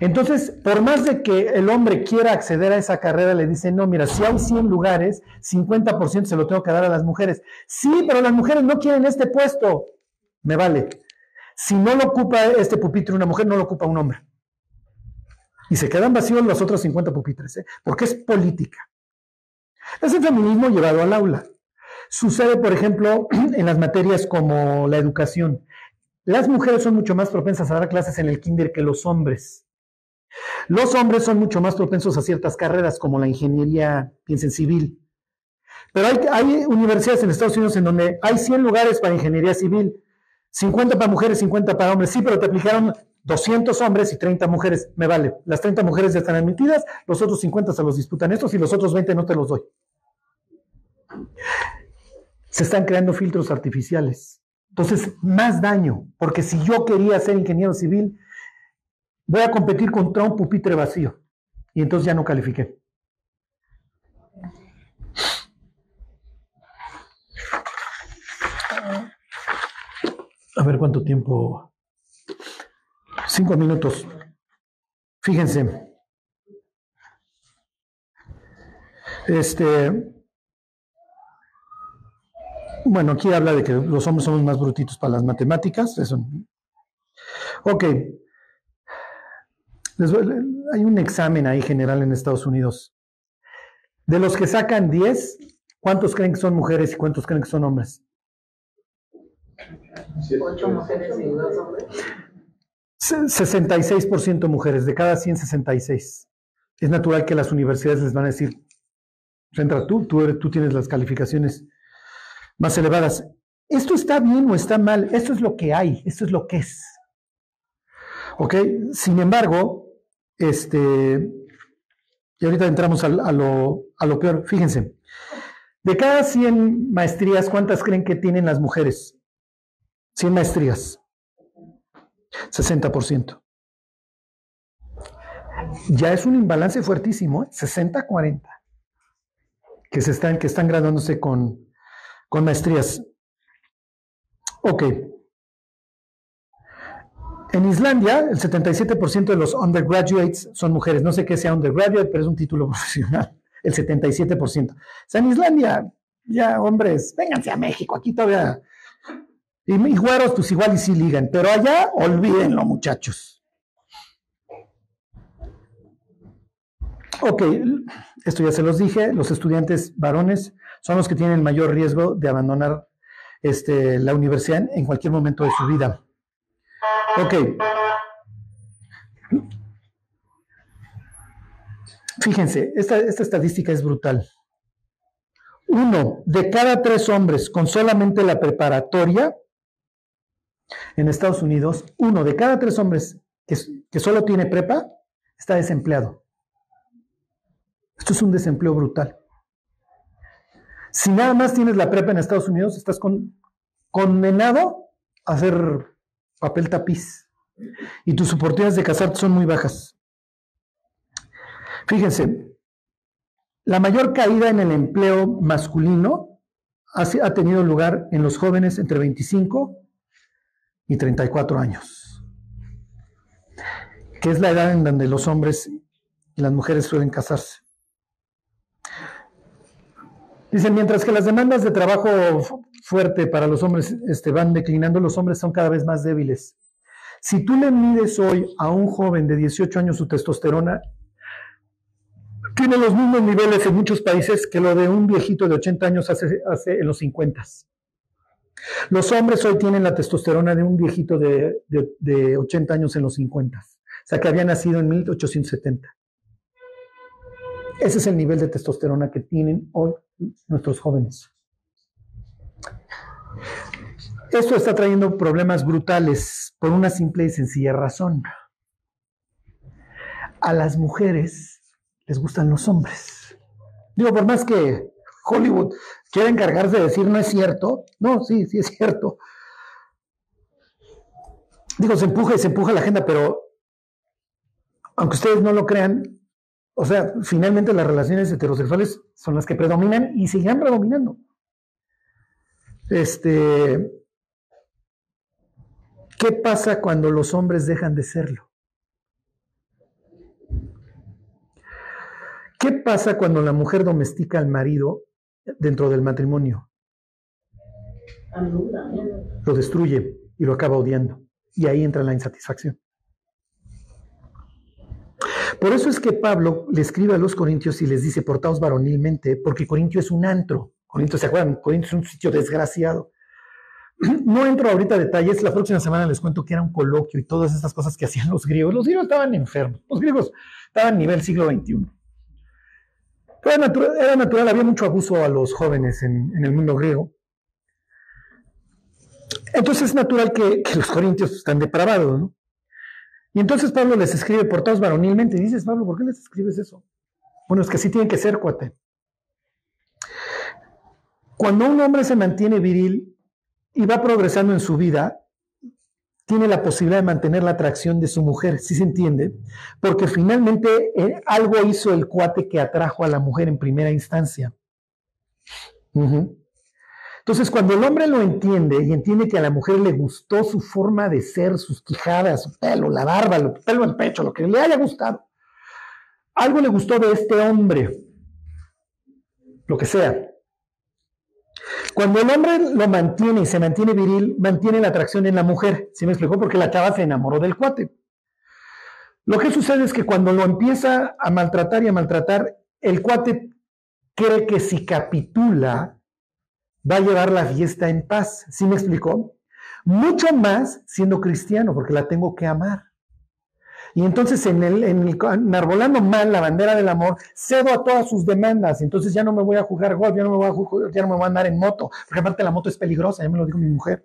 Entonces, por más de que el hombre quiera acceder a esa carrera, le dicen, no, mira, si hay 100 lugares, 50% se lo tengo que dar a las mujeres. Sí, pero las mujeres no quieren este puesto. Me vale. Si no lo ocupa este pupitre una mujer, no lo ocupa un hombre. Y se quedan vacíos los otros 50 pupitres, ¿eh? porque es política. Es el feminismo llevado al aula. Sucede, por ejemplo, *clears throat* en las materias como la educación. Las mujeres son mucho más propensas a dar clases en el kinder que los hombres. Los hombres son mucho más propensos a ciertas carreras como la ingeniería, piensen civil. Pero hay, universidades en Estados Unidos en donde hay 100 lugares para ingeniería civil, 50 para mujeres, 50 para hombres. Sí, pero te aplicaron 200 hombres y 30 mujeres. Me vale. Las 30 mujeres ya están admitidas, los otros 50 se los disputan estos y los otros 20 no te los doy. se están creando filtros artificiales. Entonces, más daño, porque si yo quería ser ingeniero civil, voy a competir contra un pupitre vacío. Y entonces ya no califiqué. A ver cuánto tiempo. Cinco minutos. Fíjense. Este. Bueno, aquí habla de que los hombres somos más brutitos para las matemáticas. Eso. Ok. hay un examen ahí general en Estados Unidos. De los que sacan 10, ¿cuántos creen que son mujeres y cuántos creen que son hombres? Ocho mujeres y dos hombres. 66% mujeres, de cada 100, 66. Es natural que las universidades les van a decir, entra tú, tú, tienes las calificaciones más elevadas. ¿Esto está bien o está mal? Esto es lo que hay, esto es lo que es. ¿Ok? Sin embargo, este, y ahorita entramos a, lo, a lo peor. Fíjense, de cada 100 maestrías, ¿cuántas creen que tienen las mujeres? 100 maestrías. 60%. Ya es un imbalance fuertísimo, 60-40, ¿eh? que, se están, que están graduándose con, con maestrías. Ok. En Islandia, el 77% de los undergraduates son mujeres. No sé qué sea undergraduate, pero es un título *laughs* profesional. El 77%. O sea, en Islandia, ya hombres, vénganse a México. Aquí todavía y, y güeros, pues igual y sí ligan, pero allá olvídenlo, muchachos. Ok, esto ya se los dije, los estudiantes varones son los que tienen mayor riesgo de abandonar este, la universidad en cualquier momento de su vida. Ok. Fíjense, esta estadística es brutal. Uno de cada tres hombres con solamente la preparatoria en Estados Unidos, uno de cada tres hombres que, solo tiene prepa está desempleado. Esto es un desempleo brutal. Si nada más tienes la prepa en Estados Unidos, estás condenado a hacer papel tapiz. Y tus oportunidades de casarte son muy bajas. Fíjense, la mayor caída en el empleo masculino ha, ha tenido lugar en los jóvenes entre 25 y 34 años, que es la edad en donde los hombres y las mujeres suelen casarse. Dicen, mientras que las demandas de trabajo fuerte para los hombres este, van declinando, los hombres son cada vez más débiles. Si tú le mides hoy a un joven de 18 años su testosterona, tiene los mismos niveles en muchos países que lo de un viejito de 80 años hace, hace en los 50. Los hombres hoy tienen la testosterona de un viejito de, 80 años en los 50, o sea que había nacido en 1870. Ese es el nivel de testosterona que tienen hoy nuestros jóvenes. Esto está trayendo problemas brutales por una simple y sencilla razón. A las mujeres les gustan los hombres. Digo, por más que Hollywood quiere encargarse de decir no es cierto. No, sí, sí es cierto. Digo, se empuja y se empuja la agenda, pero aunque ustedes no lo crean, o sea, finalmente las relaciones heterosexuales son las que predominan y siguen predominando. Este, ¿qué pasa cuando los hombres dejan de serlo? ¿Qué pasa cuando la mujer domestica al marido dentro del matrimonio. Lo destruye y lo acaba odiando. Y ahí entra la insatisfacción. Por eso es que Pablo le escribe a los corintios y les dice, portaos varonilmente, porque Corintio es un antro. Corintio, ¿se acuerdan? Corintio es un sitio desgraciado. *clears throat* No entro ahorita a detalles, la próxima semana les cuento que era un coloquio y todas estas cosas que hacían los griegos. Los griegos estaban enfermos, los griegos estaban a nivel siglo XXI. Era natural, había mucho abuso a los jóvenes en, el mundo griego. Entonces es natural que, los corintios están depravados, ¿no? Y entonces Pablo les escribe por todos varonilmente. Y dices, Pablo, ¿por qué les escribes eso? Bueno, es que sí tienen que ser, cuate. Cuando un hombre se mantiene viril y va progresando en su vida, tiene la posibilidad de mantener la atracción de su mujer, ¿sí se entiende? Porque finalmente eh, algo hizo el cuate que atrajo a la mujer en primera instancia. Entonces, cuando el hombre lo entiende y entiende que a la mujer le gustó su forma de ser, sus quijadas, su pelo, la barba, el pelo el pecho, lo que le haya gustado, algo le gustó de este hombre, lo que sea. Cuando el hombre lo mantiene y se mantiene viril, mantiene la atracción en la mujer. ¿Sí me explicó? Porque la chava se enamoró del cuate. Lo que sucede es que cuando lo empieza a maltratar y a maltratar, el cuate cree que si capitula, va a llevar la fiesta en paz. ¿Sí me explicó? Mucho más siendo cristiano, porque la tengo que amar. Y entonces en el, en enarbolando mal la bandera del amor, cedo a todas sus demandas. Entonces ya no me voy a jugar golf, ya no me voy a, ju- ya no me voy a andar en moto, porque aparte la moto es peligrosa, ya me lo dijo mi mujer.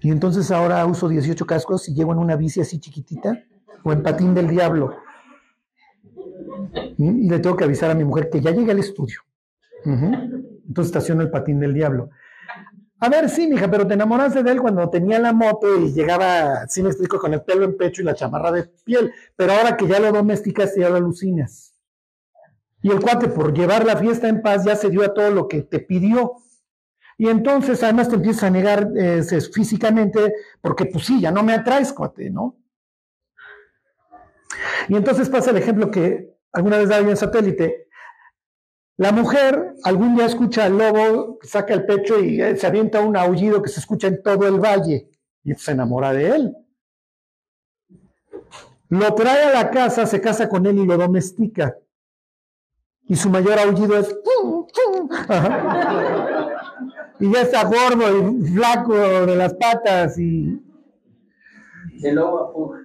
Y entonces ahora uso 18 cascos y llevo en una bici así chiquitita o en patín del diablo. Y le tengo que avisar a mi mujer que ya llegué al estudio. Entonces estaciono el patín del diablo. A ver, sí, mija, pero te enamoraste de él cuando tenía la moto y llegaba, sí me explico, con el pelo en pecho y la chamarra de piel. Pero ahora que ya lo domesticaste, ya lo alucinas. Y el cuate, por llevar la fiesta en paz, ya se dio a todo lo que te pidió. Y entonces, además, te empiezas a negar eh, físicamente, porque pues sí, ya no me atraes, cuate, ¿no? Y entonces pasa el ejemplo que alguna vez daba yo en satélite. La mujer algún día escucha al lobo, saca el pecho y eh, se avienta un aullido que se escucha en todo el valle y se enamora de él. Lo trae a la casa, se casa con él y lo domestica. Y su mayor aullido es... Y ya está gordo y flaco de las patas y... El lobo.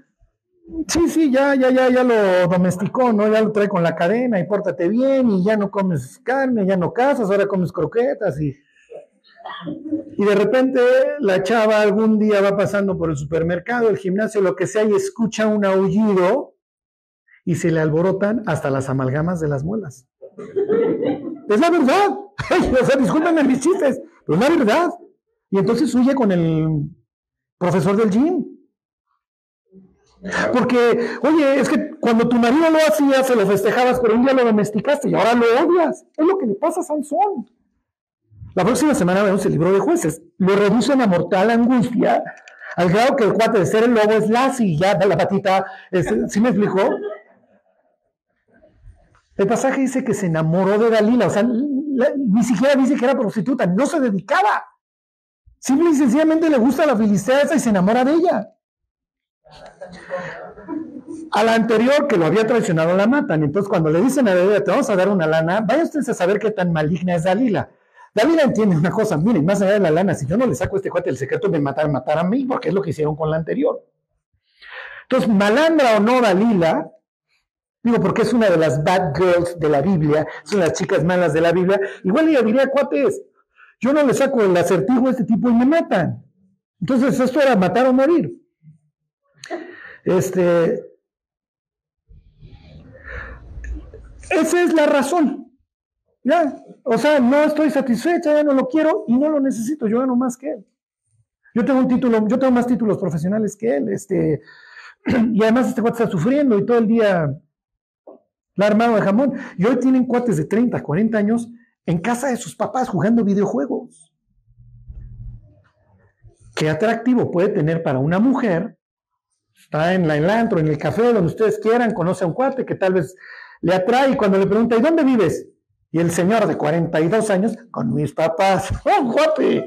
Sí, sí, ya, ya, ya, ya lo domesticó, ¿no? Ya lo trae con la cadena y pórtate bien y ya no comes carne, ya no cazas, ahora comes croquetas y... Y de repente la chava algún día va pasando por el supermercado, el gimnasio, lo que sea, y escucha un aullido y se le alborotan hasta las amalgamas de las muelas. Es la verdad. *laughs* o sea, discúlpenme mis chistes, pero es la verdad. Y entonces huye con el profesor del gym. Porque, oye, es que cuando tu marido lo hacía, se lo festejabas, pero un día lo domesticaste y ahora lo odias. Es lo que le pasa a Sansón. La próxima semana vemos el libro de jueces. Lo reducen a mortal angustia, al grado que el cuate de ser el lobo es Lassie, ya de la patita. ¿Sí me explicó? El pasaje dice que se enamoró de Dalila, o sea, ni siquiera dice que era prostituta, no se dedicaba. Simple y sencillamente le gusta la filistea esa y se enamora de ella. A la anterior que lo había traicionado la matan. Entonces, cuando le dicen a Dalila, te vamos a dar una lana, vaya ustedes a saber qué tan maligna es Dalila. Dalila entiende una cosa, miren, más allá de la lana, si yo no le saco a este cuate el secreto, me matar, matar a mí, porque es lo que hicieron con la anterior. Entonces, malandra o no Dalila, digo, porque es una de las bad girls de la Biblia, son las chicas malas de la Biblia, igual ella diría, cuates, yo no le saco el acertijo a este tipo y me matan. Entonces, esto era matar o morir. Este, esa es la razón. Ya, o sea, no estoy satisfecha, ya no lo quiero y no lo necesito, yo gano más que él. Yo tengo un título, yo tengo más títulos profesionales que él, este, *clears throat* y además este cuate está sufriendo y todo el día la armado de jamón. Y hoy tienen cuates de 30, 40 años en casa de sus papás jugando videojuegos. Qué atractivo puede tener para una mujer. Está en la en el antro, en el café, donde ustedes quieran, conoce a un cuate que tal vez le atrae y cuando le pregunta, ¿y dónde vives? Y el señor de 42 años, con mis papás. *laughs* ¡Oh, guapi!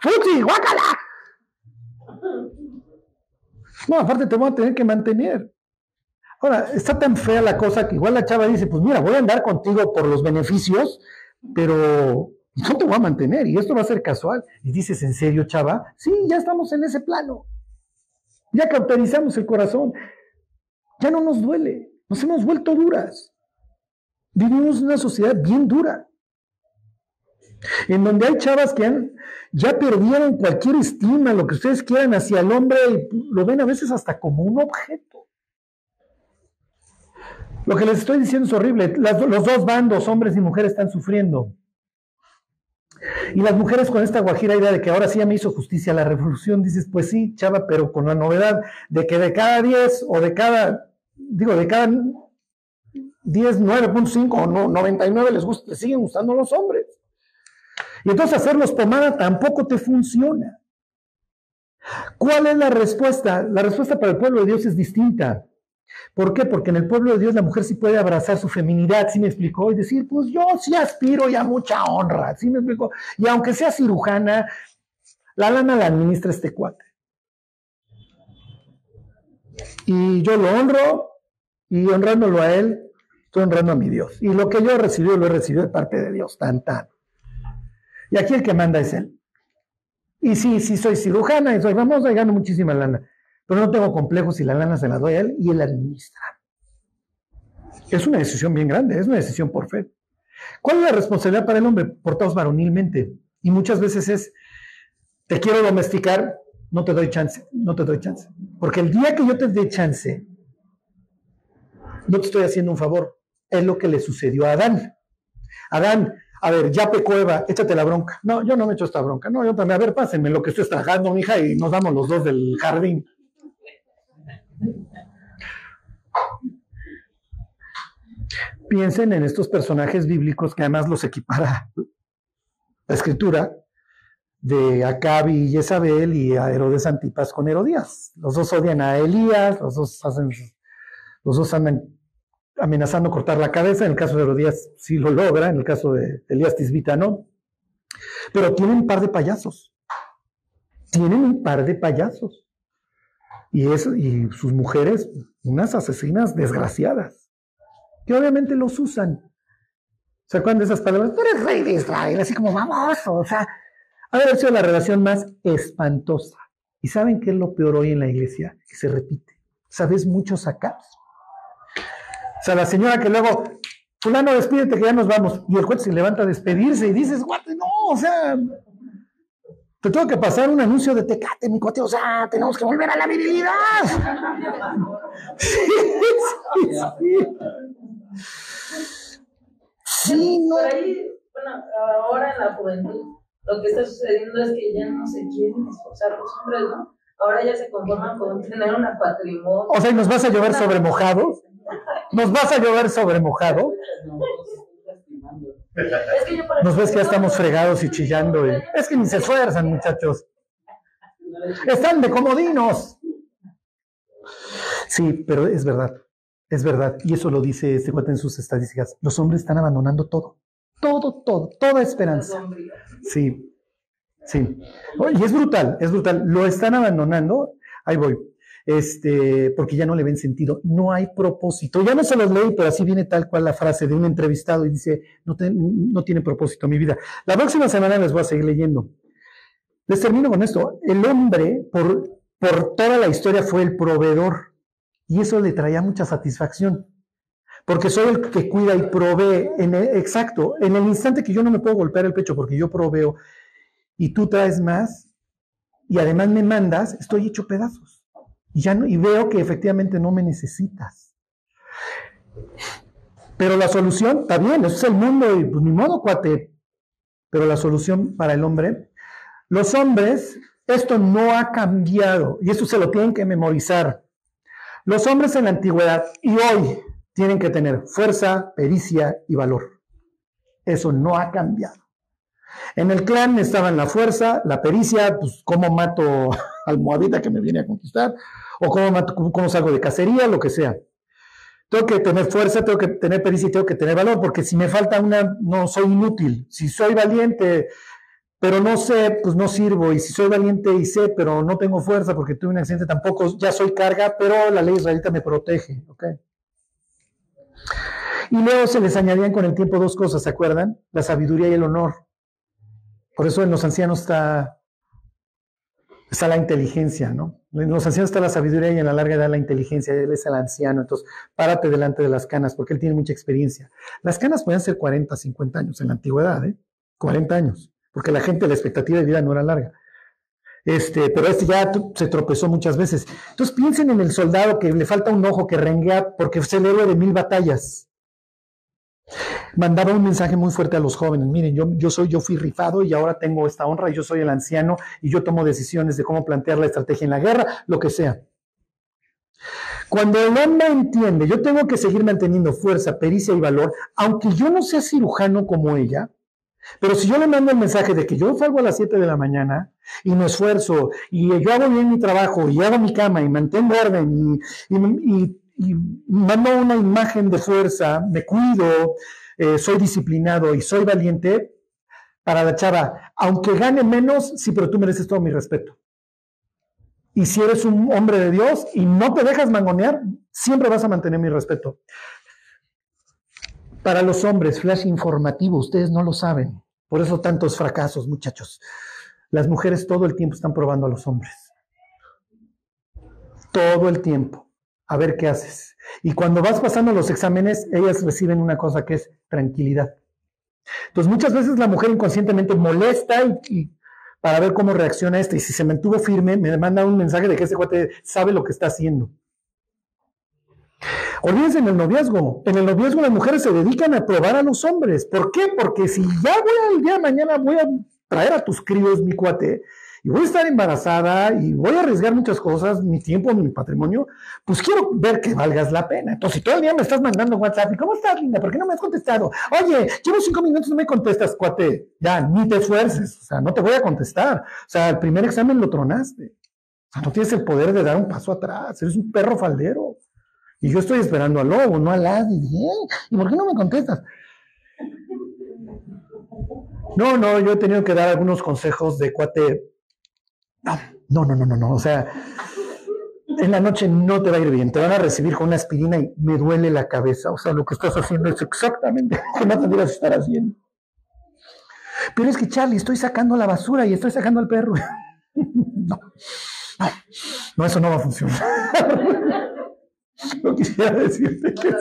¡Fuchi, guácala! No, aparte te voy a tener que mantener. Ahora, está tan fea la cosa que igual la chava dice, pues mira, voy a andar contigo por los beneficios, pero no te voy a mantener y esto va a ser casual. Y dices, ¿en serio, chava? Sí, ya estamos en ese plano. Ya cauterizamos el corazón. Ya no nos duele. Nos hemos vuelto duras. Vivimos en una sociedad bien dura. En donde hay chavas que han, ya perdieron cualquier estima, lo que ustedes quieran hacia el hombre, y lo ven a veces hasta como un objeto. Lo que les estoy diciendo es horrible. Los dos bandos, hombres y mujeres, están sufriendo. Y las mujeres con esta guajira idea de que ahora sí ya me hizo justicia la revolución, dices, pues sí, chava, pero con la novedad de que de cada 10 o de cada, digo, de cada 10, 9.5 o no, 99 les, gusta, les siguen gustando los hombres. Y entonces hacerlos pomada tampoco te funciona. ¿Cuál es la respuesta? La respuesta para el pueblo de Dios es distinta. ¿Por qué? Porque en el pueblo de Dios la mujer sí puede abrazar su feminidad, ¿sí me explicó? Y decir, pues yo sí aspiro ya a mucha honra, ¿sí me explicó? Y aunque sea cirujana, la lana la administra este cuate. Y yo lo honro, y honrándolo a él, estoy honrando a mi Dios. Y lo que yo he recibido, lo he recibido de parte de Dios, tan, tan. Y aquí el que manda es él. Y sí, sí soy cirujana y soy famosa y gano muchísima lana. Pero no tengo complejos si la lana se la doy a él y él administra. Es una decisión bien grande, es una decisión por fe. ¿Cuál es la responsabilidad para el hombre? Portados varonilmente. Y muchas veces es, te quiero domesticar, no te doy chance, no te doy chance. Porque el día que yo te dé chance, no te estoy haciendo un favor. Es lo que le sucedió a Adán. Adán, a ver, ya pecó Eva, échate la bronca. No, yo no me echo esta bronca. No, yo también, a ver, pásenme lo que estoy trabajando, mija, y nos damos los dos del jardín. Piensen en estos personajes bíblicos que además los equipara la escritura de Acab y Jezabel y a Herodes Antipas con Herodías. Los dos odian a Elías, los dos hacen, los dos andan amenazando cortar la cabeza. En el caso de Herodías sí lo logra, en el caso de Elías Tisbita no. Pero tienen un par de payasos. Tienen un par de payasos. Y, sus mujeres, unas asesinas desgraciadas, que obviamente los usan. ¿Se acuerdan de esas palabras? Tú eres rey de Israel, así como vamos, o sea, ha sido la relación más espantosa. ¿Y saben qué es lo peor hoy en la iglesia? Que se repite. ¿Sabes muchos acá? O sea, la señora que luego, fulano, despídete que ya nos vamos. Y el juez se levanta a despedirse y dices, guate, no, o sea, te tengo que pasar un anuncio de Tecate, mi cuate, o sea, tenemos que volver a la virilidad. Sí, sí, sí. Sí, no. Por ahí, bueno, ahora en la juventud, lo que está sucediendo es que ya no se quieren esforzar los hombres, ¿no? Ahora ya se conforman con tener una patrimonio. O sea, ¿y nos vas a llover sobre mojado? ¿Nos vas a llover sobre mojado? *laughs* Es que yo, por Nos ves que ya estamos fregados y chillando. y- Es que ni se esfuerzan, muchachos. Están de comodinos. Sí, pero es verdad. Es verdad. Y eso lo dice este cuate en sus estadísticas. Los hombres están abandonando todo. Todo, todo, toda esperanza. Sí, sí. Y es brutal, es brutal. Lo están abandonando. Ahí voy. Este, porque ya no le ven sentido. No hay propósito. Ya no se los leí, pero así viene tal cual la frase de un entrevistado y dice, no, no tiene propósito mi vida. La próxima semana les voy a seguir leyendo. Les termino con esto. El hombre, por, por toda la historia, fue el proveedor. Y eso le traía mucha satisfacción. Porque soy el que cuida y provee. En exacto. En el instante que yo no me puedo golpear el pecho porque yo proveo y tú traes más y además me mandas, estoy hecho pedazos. Y, veo que efectivamente no me necesitas. Pero la solución, está bien, eso es el mundo y pues ni modo, cuate. Pero la solución para el hombre, los hombres, esto no ha cambiado y eso se lo tienen que memorizar. Los hombres en la antigüedad y hoy tienen que tener fuerza, pericia y valor. Eso no ha cambiado. En el clan estaban la fuerza, la pericia, pues cómo mato *laughs* al moabita que me viene a conquistar, o cómo, cómo, salgo de cacería, lo que sea. Tengo que tener fuerza, tengo que tener pericia y tengo que tener valor, porque si me falta una, no soy inútil. Si soy valiente, pero no sé, pues no sirvo. Y si soy valiente y sé, pero no tengo fuerza porque tuve un accidente, tampoco ya soy carga, pero la ley israelita me protege. ¿ok? Y luego se les añadían con el tiempo dos cosas, ¿se acuerdan? La sabiduría y el honor. Por eso en los ancianos está, está la inteligencia, ¿no? Los ancianos está la sabiduría y en la larga edad la inteligencia. Él es el anciano, entonces párate delante de las canas porque él tiene mucha experiencia. Las canas pueden ser 40, 50 años en la antigüedad, ¿eh? 40 años, porque la gente, la expectativa de vida no era larga. Este, pero este ya se tropezó muchas veces. Entonces piensen en el soldado que le falta un ojo que renguea porque es el héroe de mil batallas. Mandaba un mensaje muy fuerte a los jóvenes. Miren, yo, yo soy, yo fui rifado y ahora tengo esta honra y yo soy el anciano y yo tomo decisiones de cómo plantear la estrategia en la guerra, lo que sea. Cuando el hombre entiende, yo tengo que seguir manteniendo fuerza, pericia y valor, aunque yo no sea cirujano como ella, pero si yo le mando el mensaje de que yo salgo a las 7 de la mañana y me esfuerzo y yo hago bien mi trabajo y hago mi cama y mantengo orden y, mando una imagen de fuerza, me cuido, eh, soy disciplinado y soy valiente, para la chava, aunque gane menos, sí, pero tú mereces todo mi respeto. Y si eres un hombre de Dios y no te dejas mangonear, siempre vas a mantener mi respeto. Para los hombres, flash informativo, ustedes no lo saben. Por eso tantos fracasos, muchachos. Las mujeres todo el tiempo están probando a los hombres. Todo el tiempo. A ver qué haces. Y cuando vas pasando los exámenes, ellas reciben una cosa que es tranquilidad. Entonces muchas veces la mujer inconscientemente molesta para ver cómo reacciona este. Y si se mantuvo firme, me manda un mensaje de que ese cuate sabe lo que está haciendo. Olvídense en el noviazgo. En el noviazgo las mujeres se dedican a probar a los hombres. ¿Por qué? Porque si ya voy al día de mañana voy a traer a tus críos, mi cuate, y voy a estar embarazada y voy a arriesgar muchas cosas, mi tiempo, mi patrimonio, pues quiero ver que valgas la pena. Entonces, si todo el día me estás mandando WhatsApp, ¿y cómo estás, linda? ¿Por qué no me has contestado? Oye, llevo cinco minutos y no me contestas, cuate. Ya, ni te esfuerces. O sea, no te voy a contestar. O sea, el primer examen lo tronaste. O sea, no tienes el poder de dar un paso atrás. Eres un perro faldero. Y yo estoy esperando al lobo, no al las. ¿Y por qué no me contestas? No, no, yo he tenido que dar algunos consejos de cuate no, no, no, no, no. O sea, en la noche no te va a ir bien. Te van a recibir con una aspirina y me duele la cabeza. O sea, lo que estás haciendo es exactamente lo que no tendrías estar haciendo. Pero es que, Charlie, estoy sacando la basura y estoy sacando al perro. *laughs* No, no, eso no va a funcionar. No quisiera decirte que.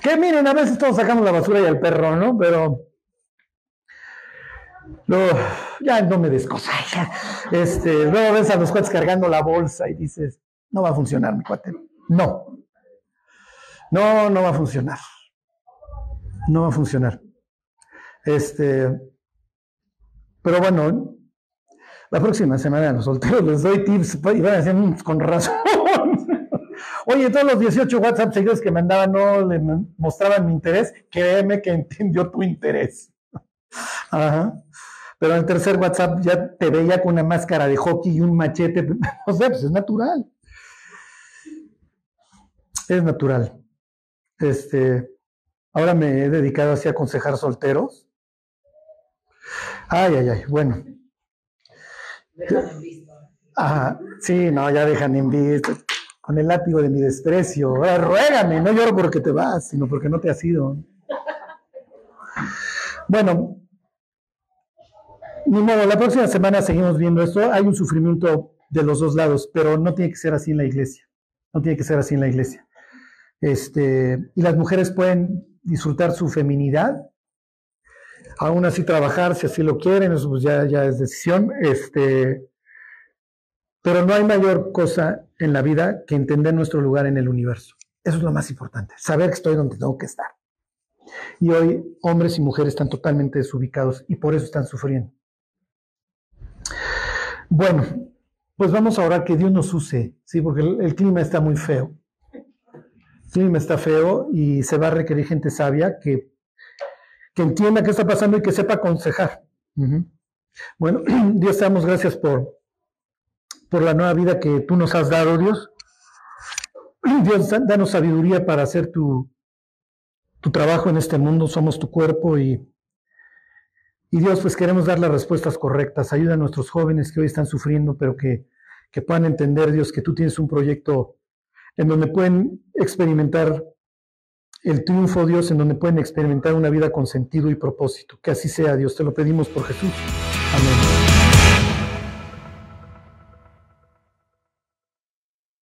Que miren, a veces todos sacamos la basura y al perro, ¿no? Pero Luego, ya no me des cosas. Este, luego ves a los cuates cargando la bolsa y dices, no va a funcionar, mi cuate. No. No, no va a funcionar. No va a funcionar. Este, pero bueno, la próxima semana a los solteros les doy tips y van a decir, mm, con razón. *laughs* Oye, todos los 18 WhatsApp seguidos que mandaban no le mostraban mi interés, créeme que entendió tu interés. *laughs* Ajá. Pero en el tercer WhatsApp ya te veía con una máscara de hockey y un machete. *laughs* O sea, pues es natural. Es natural. Este, ahora me he dedicado así a aconsejar solteros. Ay, ay, ay, bueno. Dejan en visto. Ajá, sí, no, ya dejan en visto. Con el látigo de mi desprecio. Ahora, ruégame, no lloro porque te vas, sino porque no te has ido. Bueno, ni modo, la próxima semana seguimos viendo esto. Hay un sufrimiento de los dos lados, pero no tiene que ser así en la iglesia. No tiene que ser así en la iglesia. Este, y las mujeres pueden disfrutar su feminidad, aún así trabajar si así lo quieren, eso pues ya, ya es decisión. Este, pero no hay mayor cosa en la vida que entender nuestro lugar en el universo. Eso es lo más importante, saber que estoy donde tengo que estar. Y hoy hombres y mujeres están totalmente desubicados y por eso están sufriendo. Bueno, pues vamos a orar que Dios nos use, ¿sí? Porque el, clima está muy feo. El clima está feo y se va a requerir gente sabia que, que entienda qué está pasando y que sepa aconsejar. Bueno, *clears throat* Dios te damos gracias por, por la nueva vida que tú nos has dado, Dios. *clears throat* Dios, danos sabiduría para hacer tu, tu trabajo en este mundo. Somos tu cuerpo y y Dios, pues queremos dar las respuestas correctas. Ayuda a nuestros jóvenes que hoy están sufriendo, pero que, que puedan entender, Dios, que tú tienes un proyecto en donde pueden experimentar el triunfo, Dios, en donde pueden experimentar una vida con sentido y propósito. Que así sea, Dios. Te lo pedimos por Jesús. Amén.